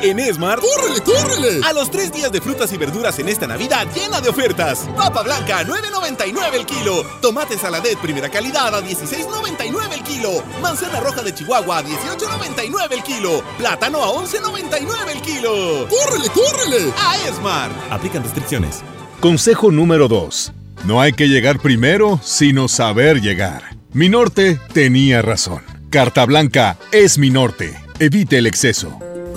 En Esmar, ¡córrele, córrele! A los tres días de frutas y verduras en esta Navidad llena de ofertas. Papa blanca, 9.99 el kilo. Tomate saladet primera calidad a 16.99 el kilo. Manzana roja de Chihuahua a 18.99 el kilo. Plátano a 11.99 el kilo. ¡Córrele, córrele! A Esmar. Aplican restricciones. Consejo número 2. No hay que llegar primero, sino saber llegar. Mi norte tenía razón. Carta Blanca es mi norte. Evite el exceso.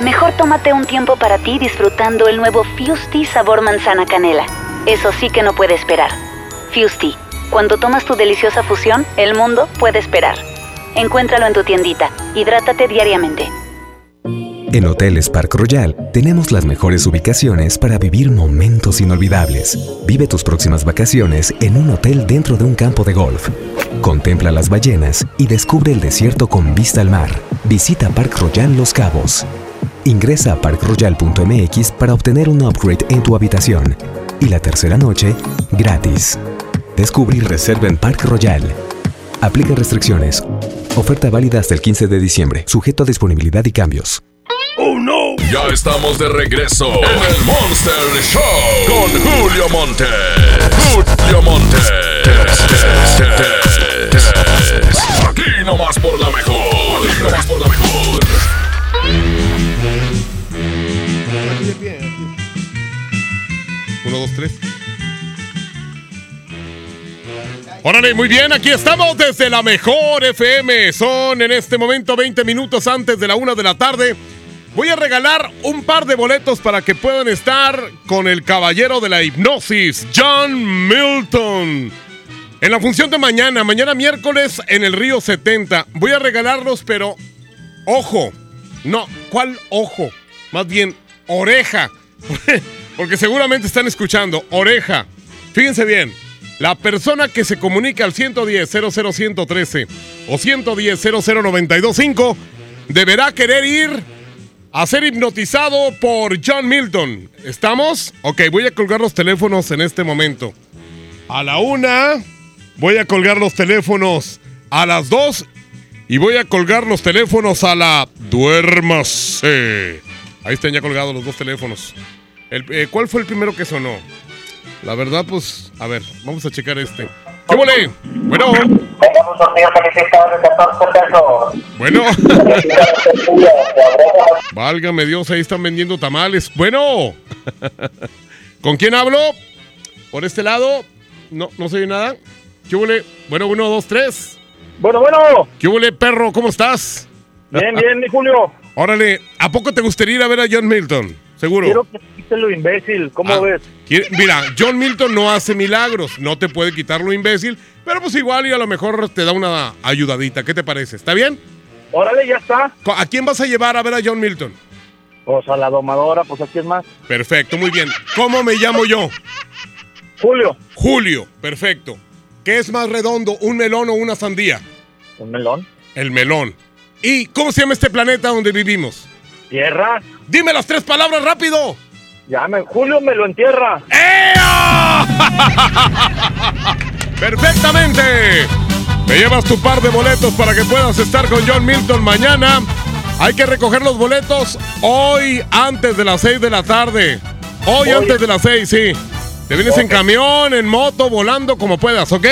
Mejor tómate un tiempo para ti disfrutando el nuevo Fusti sabor manzana canela. Eso sí que no puede esperar. Fusti. Cuando tomas tu deliciosa fusión, el mundo puede esperar. Encuéntralo en tu tiendita. Hidrátate diariamente. En Hoteles Park Royal tenemos las mejores ubicaciones para vivir momentos inolvidables. Vive tus próximas vacaciones en un hotel dentro de un campo de golf. Contempla las ballenas y descubre el desierto con vista al mar. Visita Park Royal Los Cabos. Ingresa a parkroyal.mx para obtener un upgrade en tu habitación. Y la tercera noche, gratis. Descubre y reserva en Park Royal. Aplica restricciones. Oferta válida hasta el 15 de diciembre, sujeto a disponibilidad y cambios. ¡Oh, no! Ya estamos de regreso en el Monster Show con Julio Monte. Julio Monte. Aquí nomás por la mejor. Aquí nomás por la mejor. Uno, dos, tres. Órale, muy bien, aquí estamos desde la mejor FM. Son en este momento 20 minutos antes de la una de la tarde. Voy a regalar un par de boletos para que puedan estar con el caballero de la hipnosis, John Milton. En la función de mañana, mañana miércoles en el Río 70. Voy a regalarlos, pero ojo. No, ¿cuál ojo? Más bien, oreja. Porque seguramente están escuchando. Oreja. Fíjense bien. La persona que se comunica al 110 00113 o 110 00925 deberá querer ir a ser hipnotizado por John Milton. ¿Estamos? Ok, voy a colgar los teléfonos en este momento. A la una, voy a colgar los teléfonos a las dos y voy a colgar los teléfonos a la duérmase. Ahí están ya colgados los dos teléfonos. El- eh, ¿Cuál fue el primero que sonó? La verdad, pues, a ver, vamos a checar este. ¿Qué volé? Bueno. Bueno. Válgame Dios, ahí están vendiendo tamales. Bueno. ¿Con quién hablo? Por este lado. No, no se oye nada. ¿Qué huele? Bueno, uno, dos, tres. Bueno, bueno. ¿Qué huele, perro? ¿Cómo estás? Bien, bien, mi Julio. Órale, ¿a poco te gustaría ir a ver a John Milton? Seguro. Quiero que te quites lo imbécil. ¿Cómo Ah, ves? Mira, John Milton no hace milagros, no te puede quitar lo imbécil, pero pues igual y a lo mejor te da una ayudadita. ¿Qué te parece? ¿Está bien? Órale, ya está. ¿A quién vas a llevar a ver a John Milton? Pues a la domadora, pues aquí es más. Perfecto, muy bien. ¿Cómo me llamo yo? Julio. Julio, perfecto. ¿Qué es más redondo, un melón o una sandía? ¿Un melón? El melón. ¿Y cómo se llama este planeta donde vivimos? Tierra. Dime las tres palabras rápido. Ya me, Julio me lo entierra. Perfectamente. Te llevas tu par de boletos para que puedas estar con John Milton mañana. Hay que recoger los boletos hoy antes de las 6 de la tarde. Hoy, Hoy. antes de las 6, sí. Te vienes en camión, en moto, volando, como puedas, ¿ok?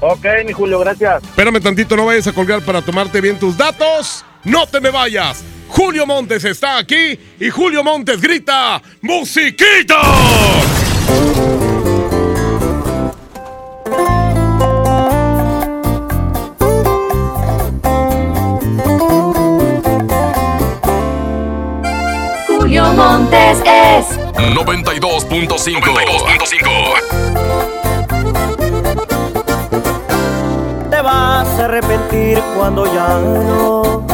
Ok, mi Julio, gracias. Espérame tantito, no vayas a colgar para tomarte bien tus datos. No te me vayas. Julio Montes está aquí y Julio Montes grita ¡Musiquita! Julio Montes es 92.5. 92.5. Te vas a arrepentir cuando ya no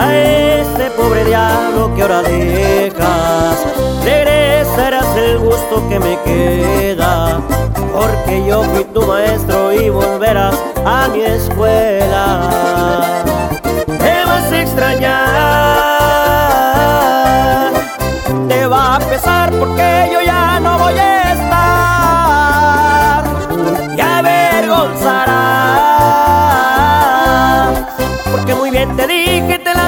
a este pobre diablo que ahora dejas. Regresarás el gusto que me queda, porque yo fui tu maestro y volverás a mi escuela. Te vas a extrañar, te va a pesar porque yo ya no voy a estar y avergonzarás porque muy bien te dije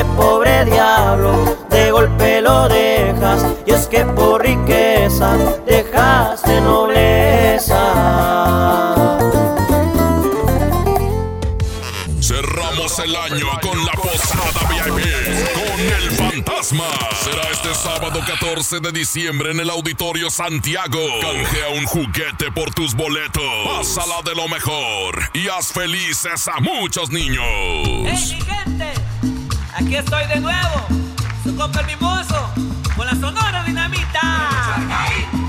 Este pobre diablo de golpe lo dejas y es que por riqueza dejaste nobleza. Cerramos el año con la posada VIP con el fantasma. Será este sábado 14 de diciembre en el Auditorio Santiago. Canjea un juguete por tus boletos. Pásala de lo mejor y haz felices a muchos niños. ¡Hey, mi gente! Aquí estoy de nuevo, su compa el mimoso, con la sonora dinamita.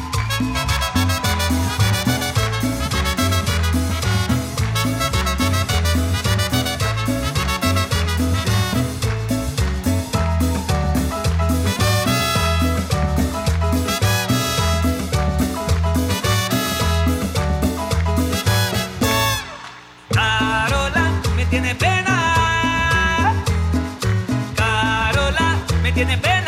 Tiene pena,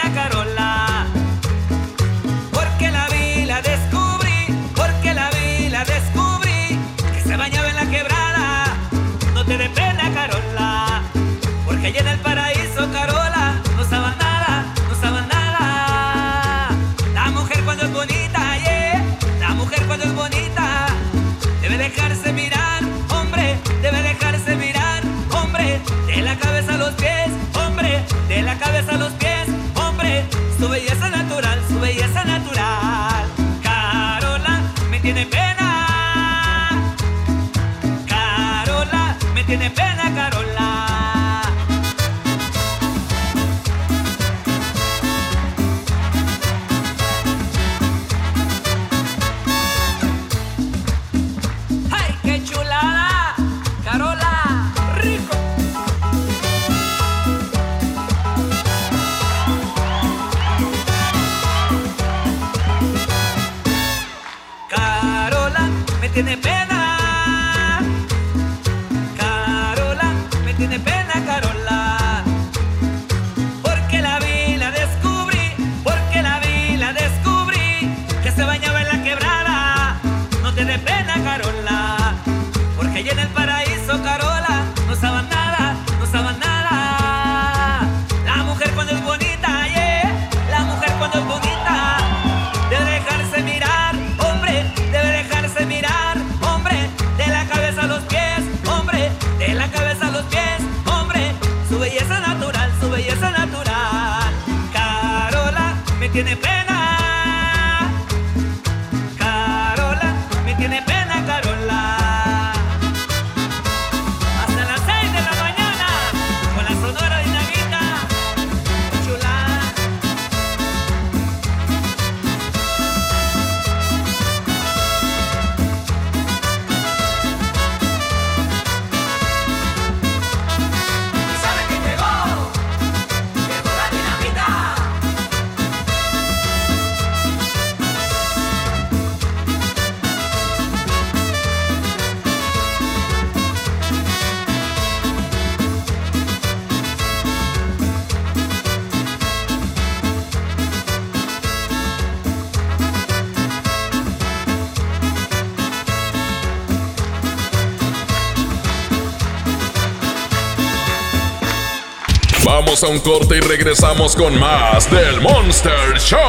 A un corte y regresamos con más del Monster Show.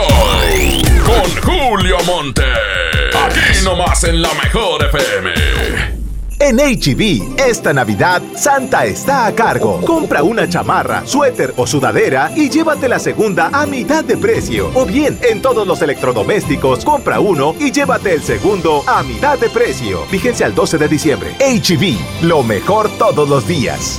Con Julio Monte. Aquí nomás en la mejor FM. En HB, esta Navidad, Santa está a cargo. Compra una chamarra, suéter o sudadera y llévate la segunda a mitad de precio. O bien, en todos los electrodomésticos, compra uno y llévate el segundo a mitad de precio. Vigencia al 12 de diciembre. HB, lo mejor todos los días.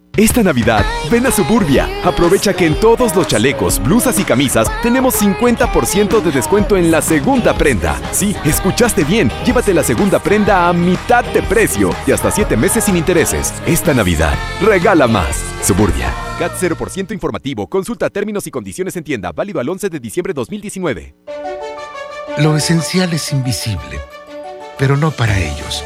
Esta Navidad, ven a Suburbia. Aprovecha que en todos los chalecos, blusas y camisas tenemos 50% de descuento en la segunda prenda. Sí, escuchaste bien. Llévate la segunda prenda a mitad de precio y hasta 7 meses sin intereses. Esta Navidad, regala más. Suburbia. CAT 0% informativo. Consulta términos y condiciones en tienda. Válido al 11 de diciembre 2019. Lo esencial es invisible, pero no para ellos.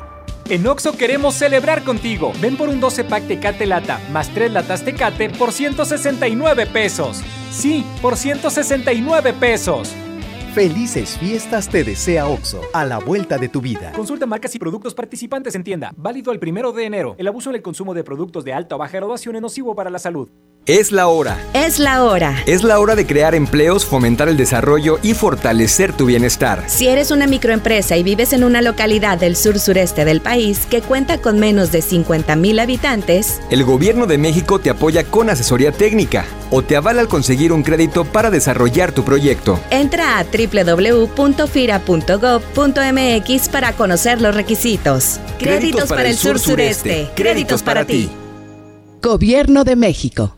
En Oxo queremos celebrar contigo. Ven por un 12 pack Tecate Lata más 3 latas Tecate por 169 pesos. Sí, por 169 pesos. Felices fiestas te desea OXO, a la vuelta de tu vida. Consulta marcas y productos participantes en tienda. Válido el primero de enero. El abuso en el consumo de productos de alta o baja graduación es nocivo para la salud. Es la hora. Es la hora. Es la hora de crear empleos, fomentar el desarrollo y fortalecer tu bienestar. Si eres una microempresa y vives en una localidad del sur sureste del país que cuenta con menos de 50 mil habitantes, el gobierno de México te apoya con asesoría técnica o te avala al conseguir un crédito para desarrollar tu proyecto. Entra a www.fira.gov.mx para conocer los requisitos. Créditos, para, el sur sureste. Créditos para ti. Gobierno de México.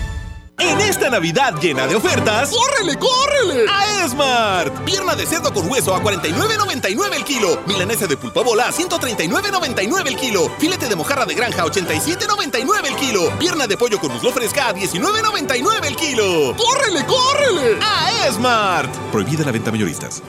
En esta Navidad llena de ofertas, ¡córrele, córrele! A Esmart. Pierna de cerdo con hueso a 49.99 el kilo. Milanesa de pulpa bola a 139.99 el kilo. Filete de mojarra de granja a 87.99 el kilo. Pierna de pollo con muslo fresca a 19.99 el kilo. ¡Córrele, córrele! A Esmart. Prohibida la venta mayoristas.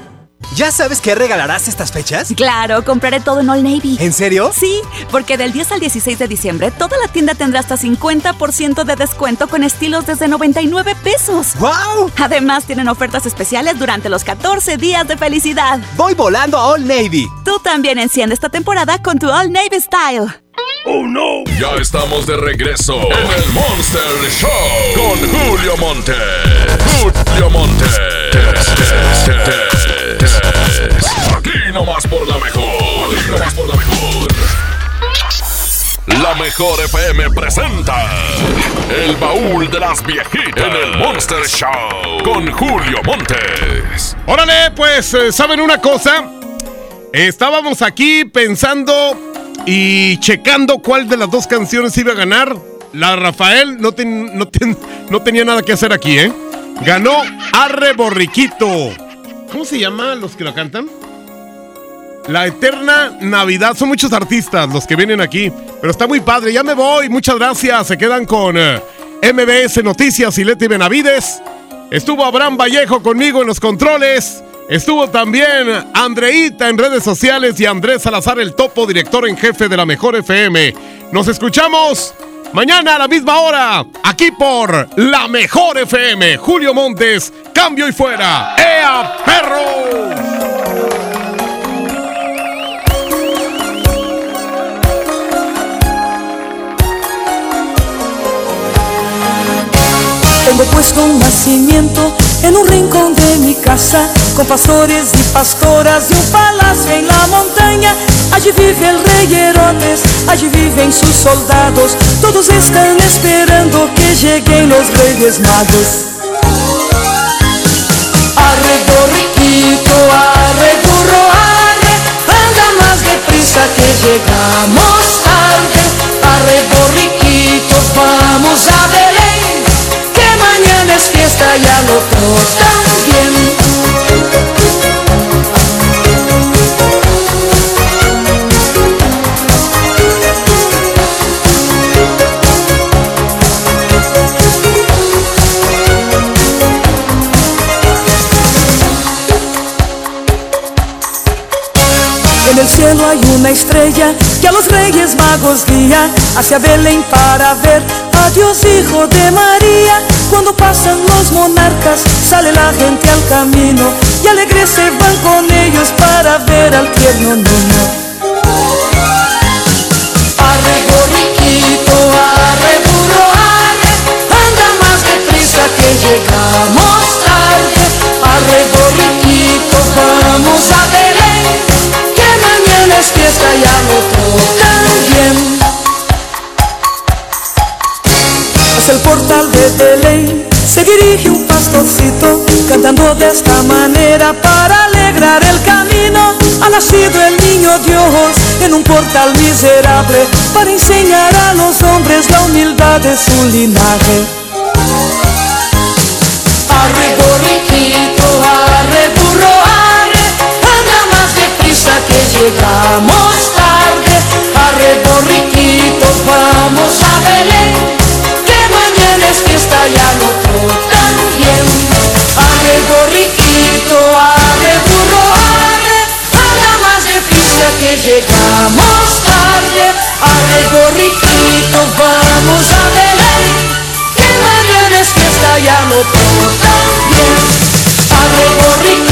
¿Ya sabes qué regalarás estas fechas? Claro, compraré todo en All Navy. ¿En serio? Sí, porque del 10 al 16 de diciembre toda la tienda tendrá hasta 50% de descuento con estilos desde 99 pesos. ¡Wow! Además, tienen ofertas especiales durante los 14 días de felicidad. Voy volando a All Navy. Tú también enciende esta temporada con tu All Navy Style. ¡Oh, no! Ya estamos de regreso en el Monster Show con Julio Monte. Julio Monte. Aquí nomás por la mejor. Aquí nomás por la mejor. La mejor FM presenta El baúl de las viejitas en el Monster Show con Julio Montes. Órale, pues, eh, ¿saben una cosa? Estábamos aquí pensando y checando cuál de las dos canciones iba a ganar. La Rafael no, ten- no, ten- no tenía nada que hacer aquí, ¿eh? Ganó Arre Borriquito. ¿Cómo se llama los que la cantan? La Eterna Navidad. Son muchos artistas los que vienen aquí. Pero está muy padre. Ya me voy. Muchas gracias. Se quedan con eh, MBS Noticias y Leti Benavides. Estuvo Abraham Vallejo conmigo en los controles. Estuvo también Andreita en redes sociales y Andrés Salazar, el topo director en jefe de la Mejor FM. Nos escuchamos mañana a la misma hora, aquí por la Mejor FM. Julio Montes, cambio y fuera. ¡Ea, perro! Tengo nacimiento en un rincón de mi casa, con pastores y pastoras y un palacio en la montaña. Allí vive el rey Herodes, allí viven sus soldados, todos están esperando que lleguen los reyes magos. Arre borriquito, arre burro, arre, anda más deprisa que llegamos y al también. En el cielo hay una estrella que a los reyes magos guía hacia Belén para ver a Dios hijo de María. Cuando pasan los monarcas sale la gente al camino y alegres se van con ellos para ver al tierno niño. Arre borriquito, arre burro, anda más deprisa que llegamos tarde. Arre vamos a Belén, que mañana es fiesta y al otro El portal de Belén se dirige un pastorcito cantando de esta manera para alegrar el camino. Ha nacido el niño Dios en un portal miserable para enseñar a los hombres la humildad de su linaje. Arre borriquito, arre burro, arre, anda más deprisa que llegamos tarde. Arre borriquito, vamos a Belén, al otro también. Arre borriquito, arre burro, anda más deprisa que llegamos tarde. Arre borriquito, vamos a Belén, que mañana es fiesta y al otro también. Arre borriquito,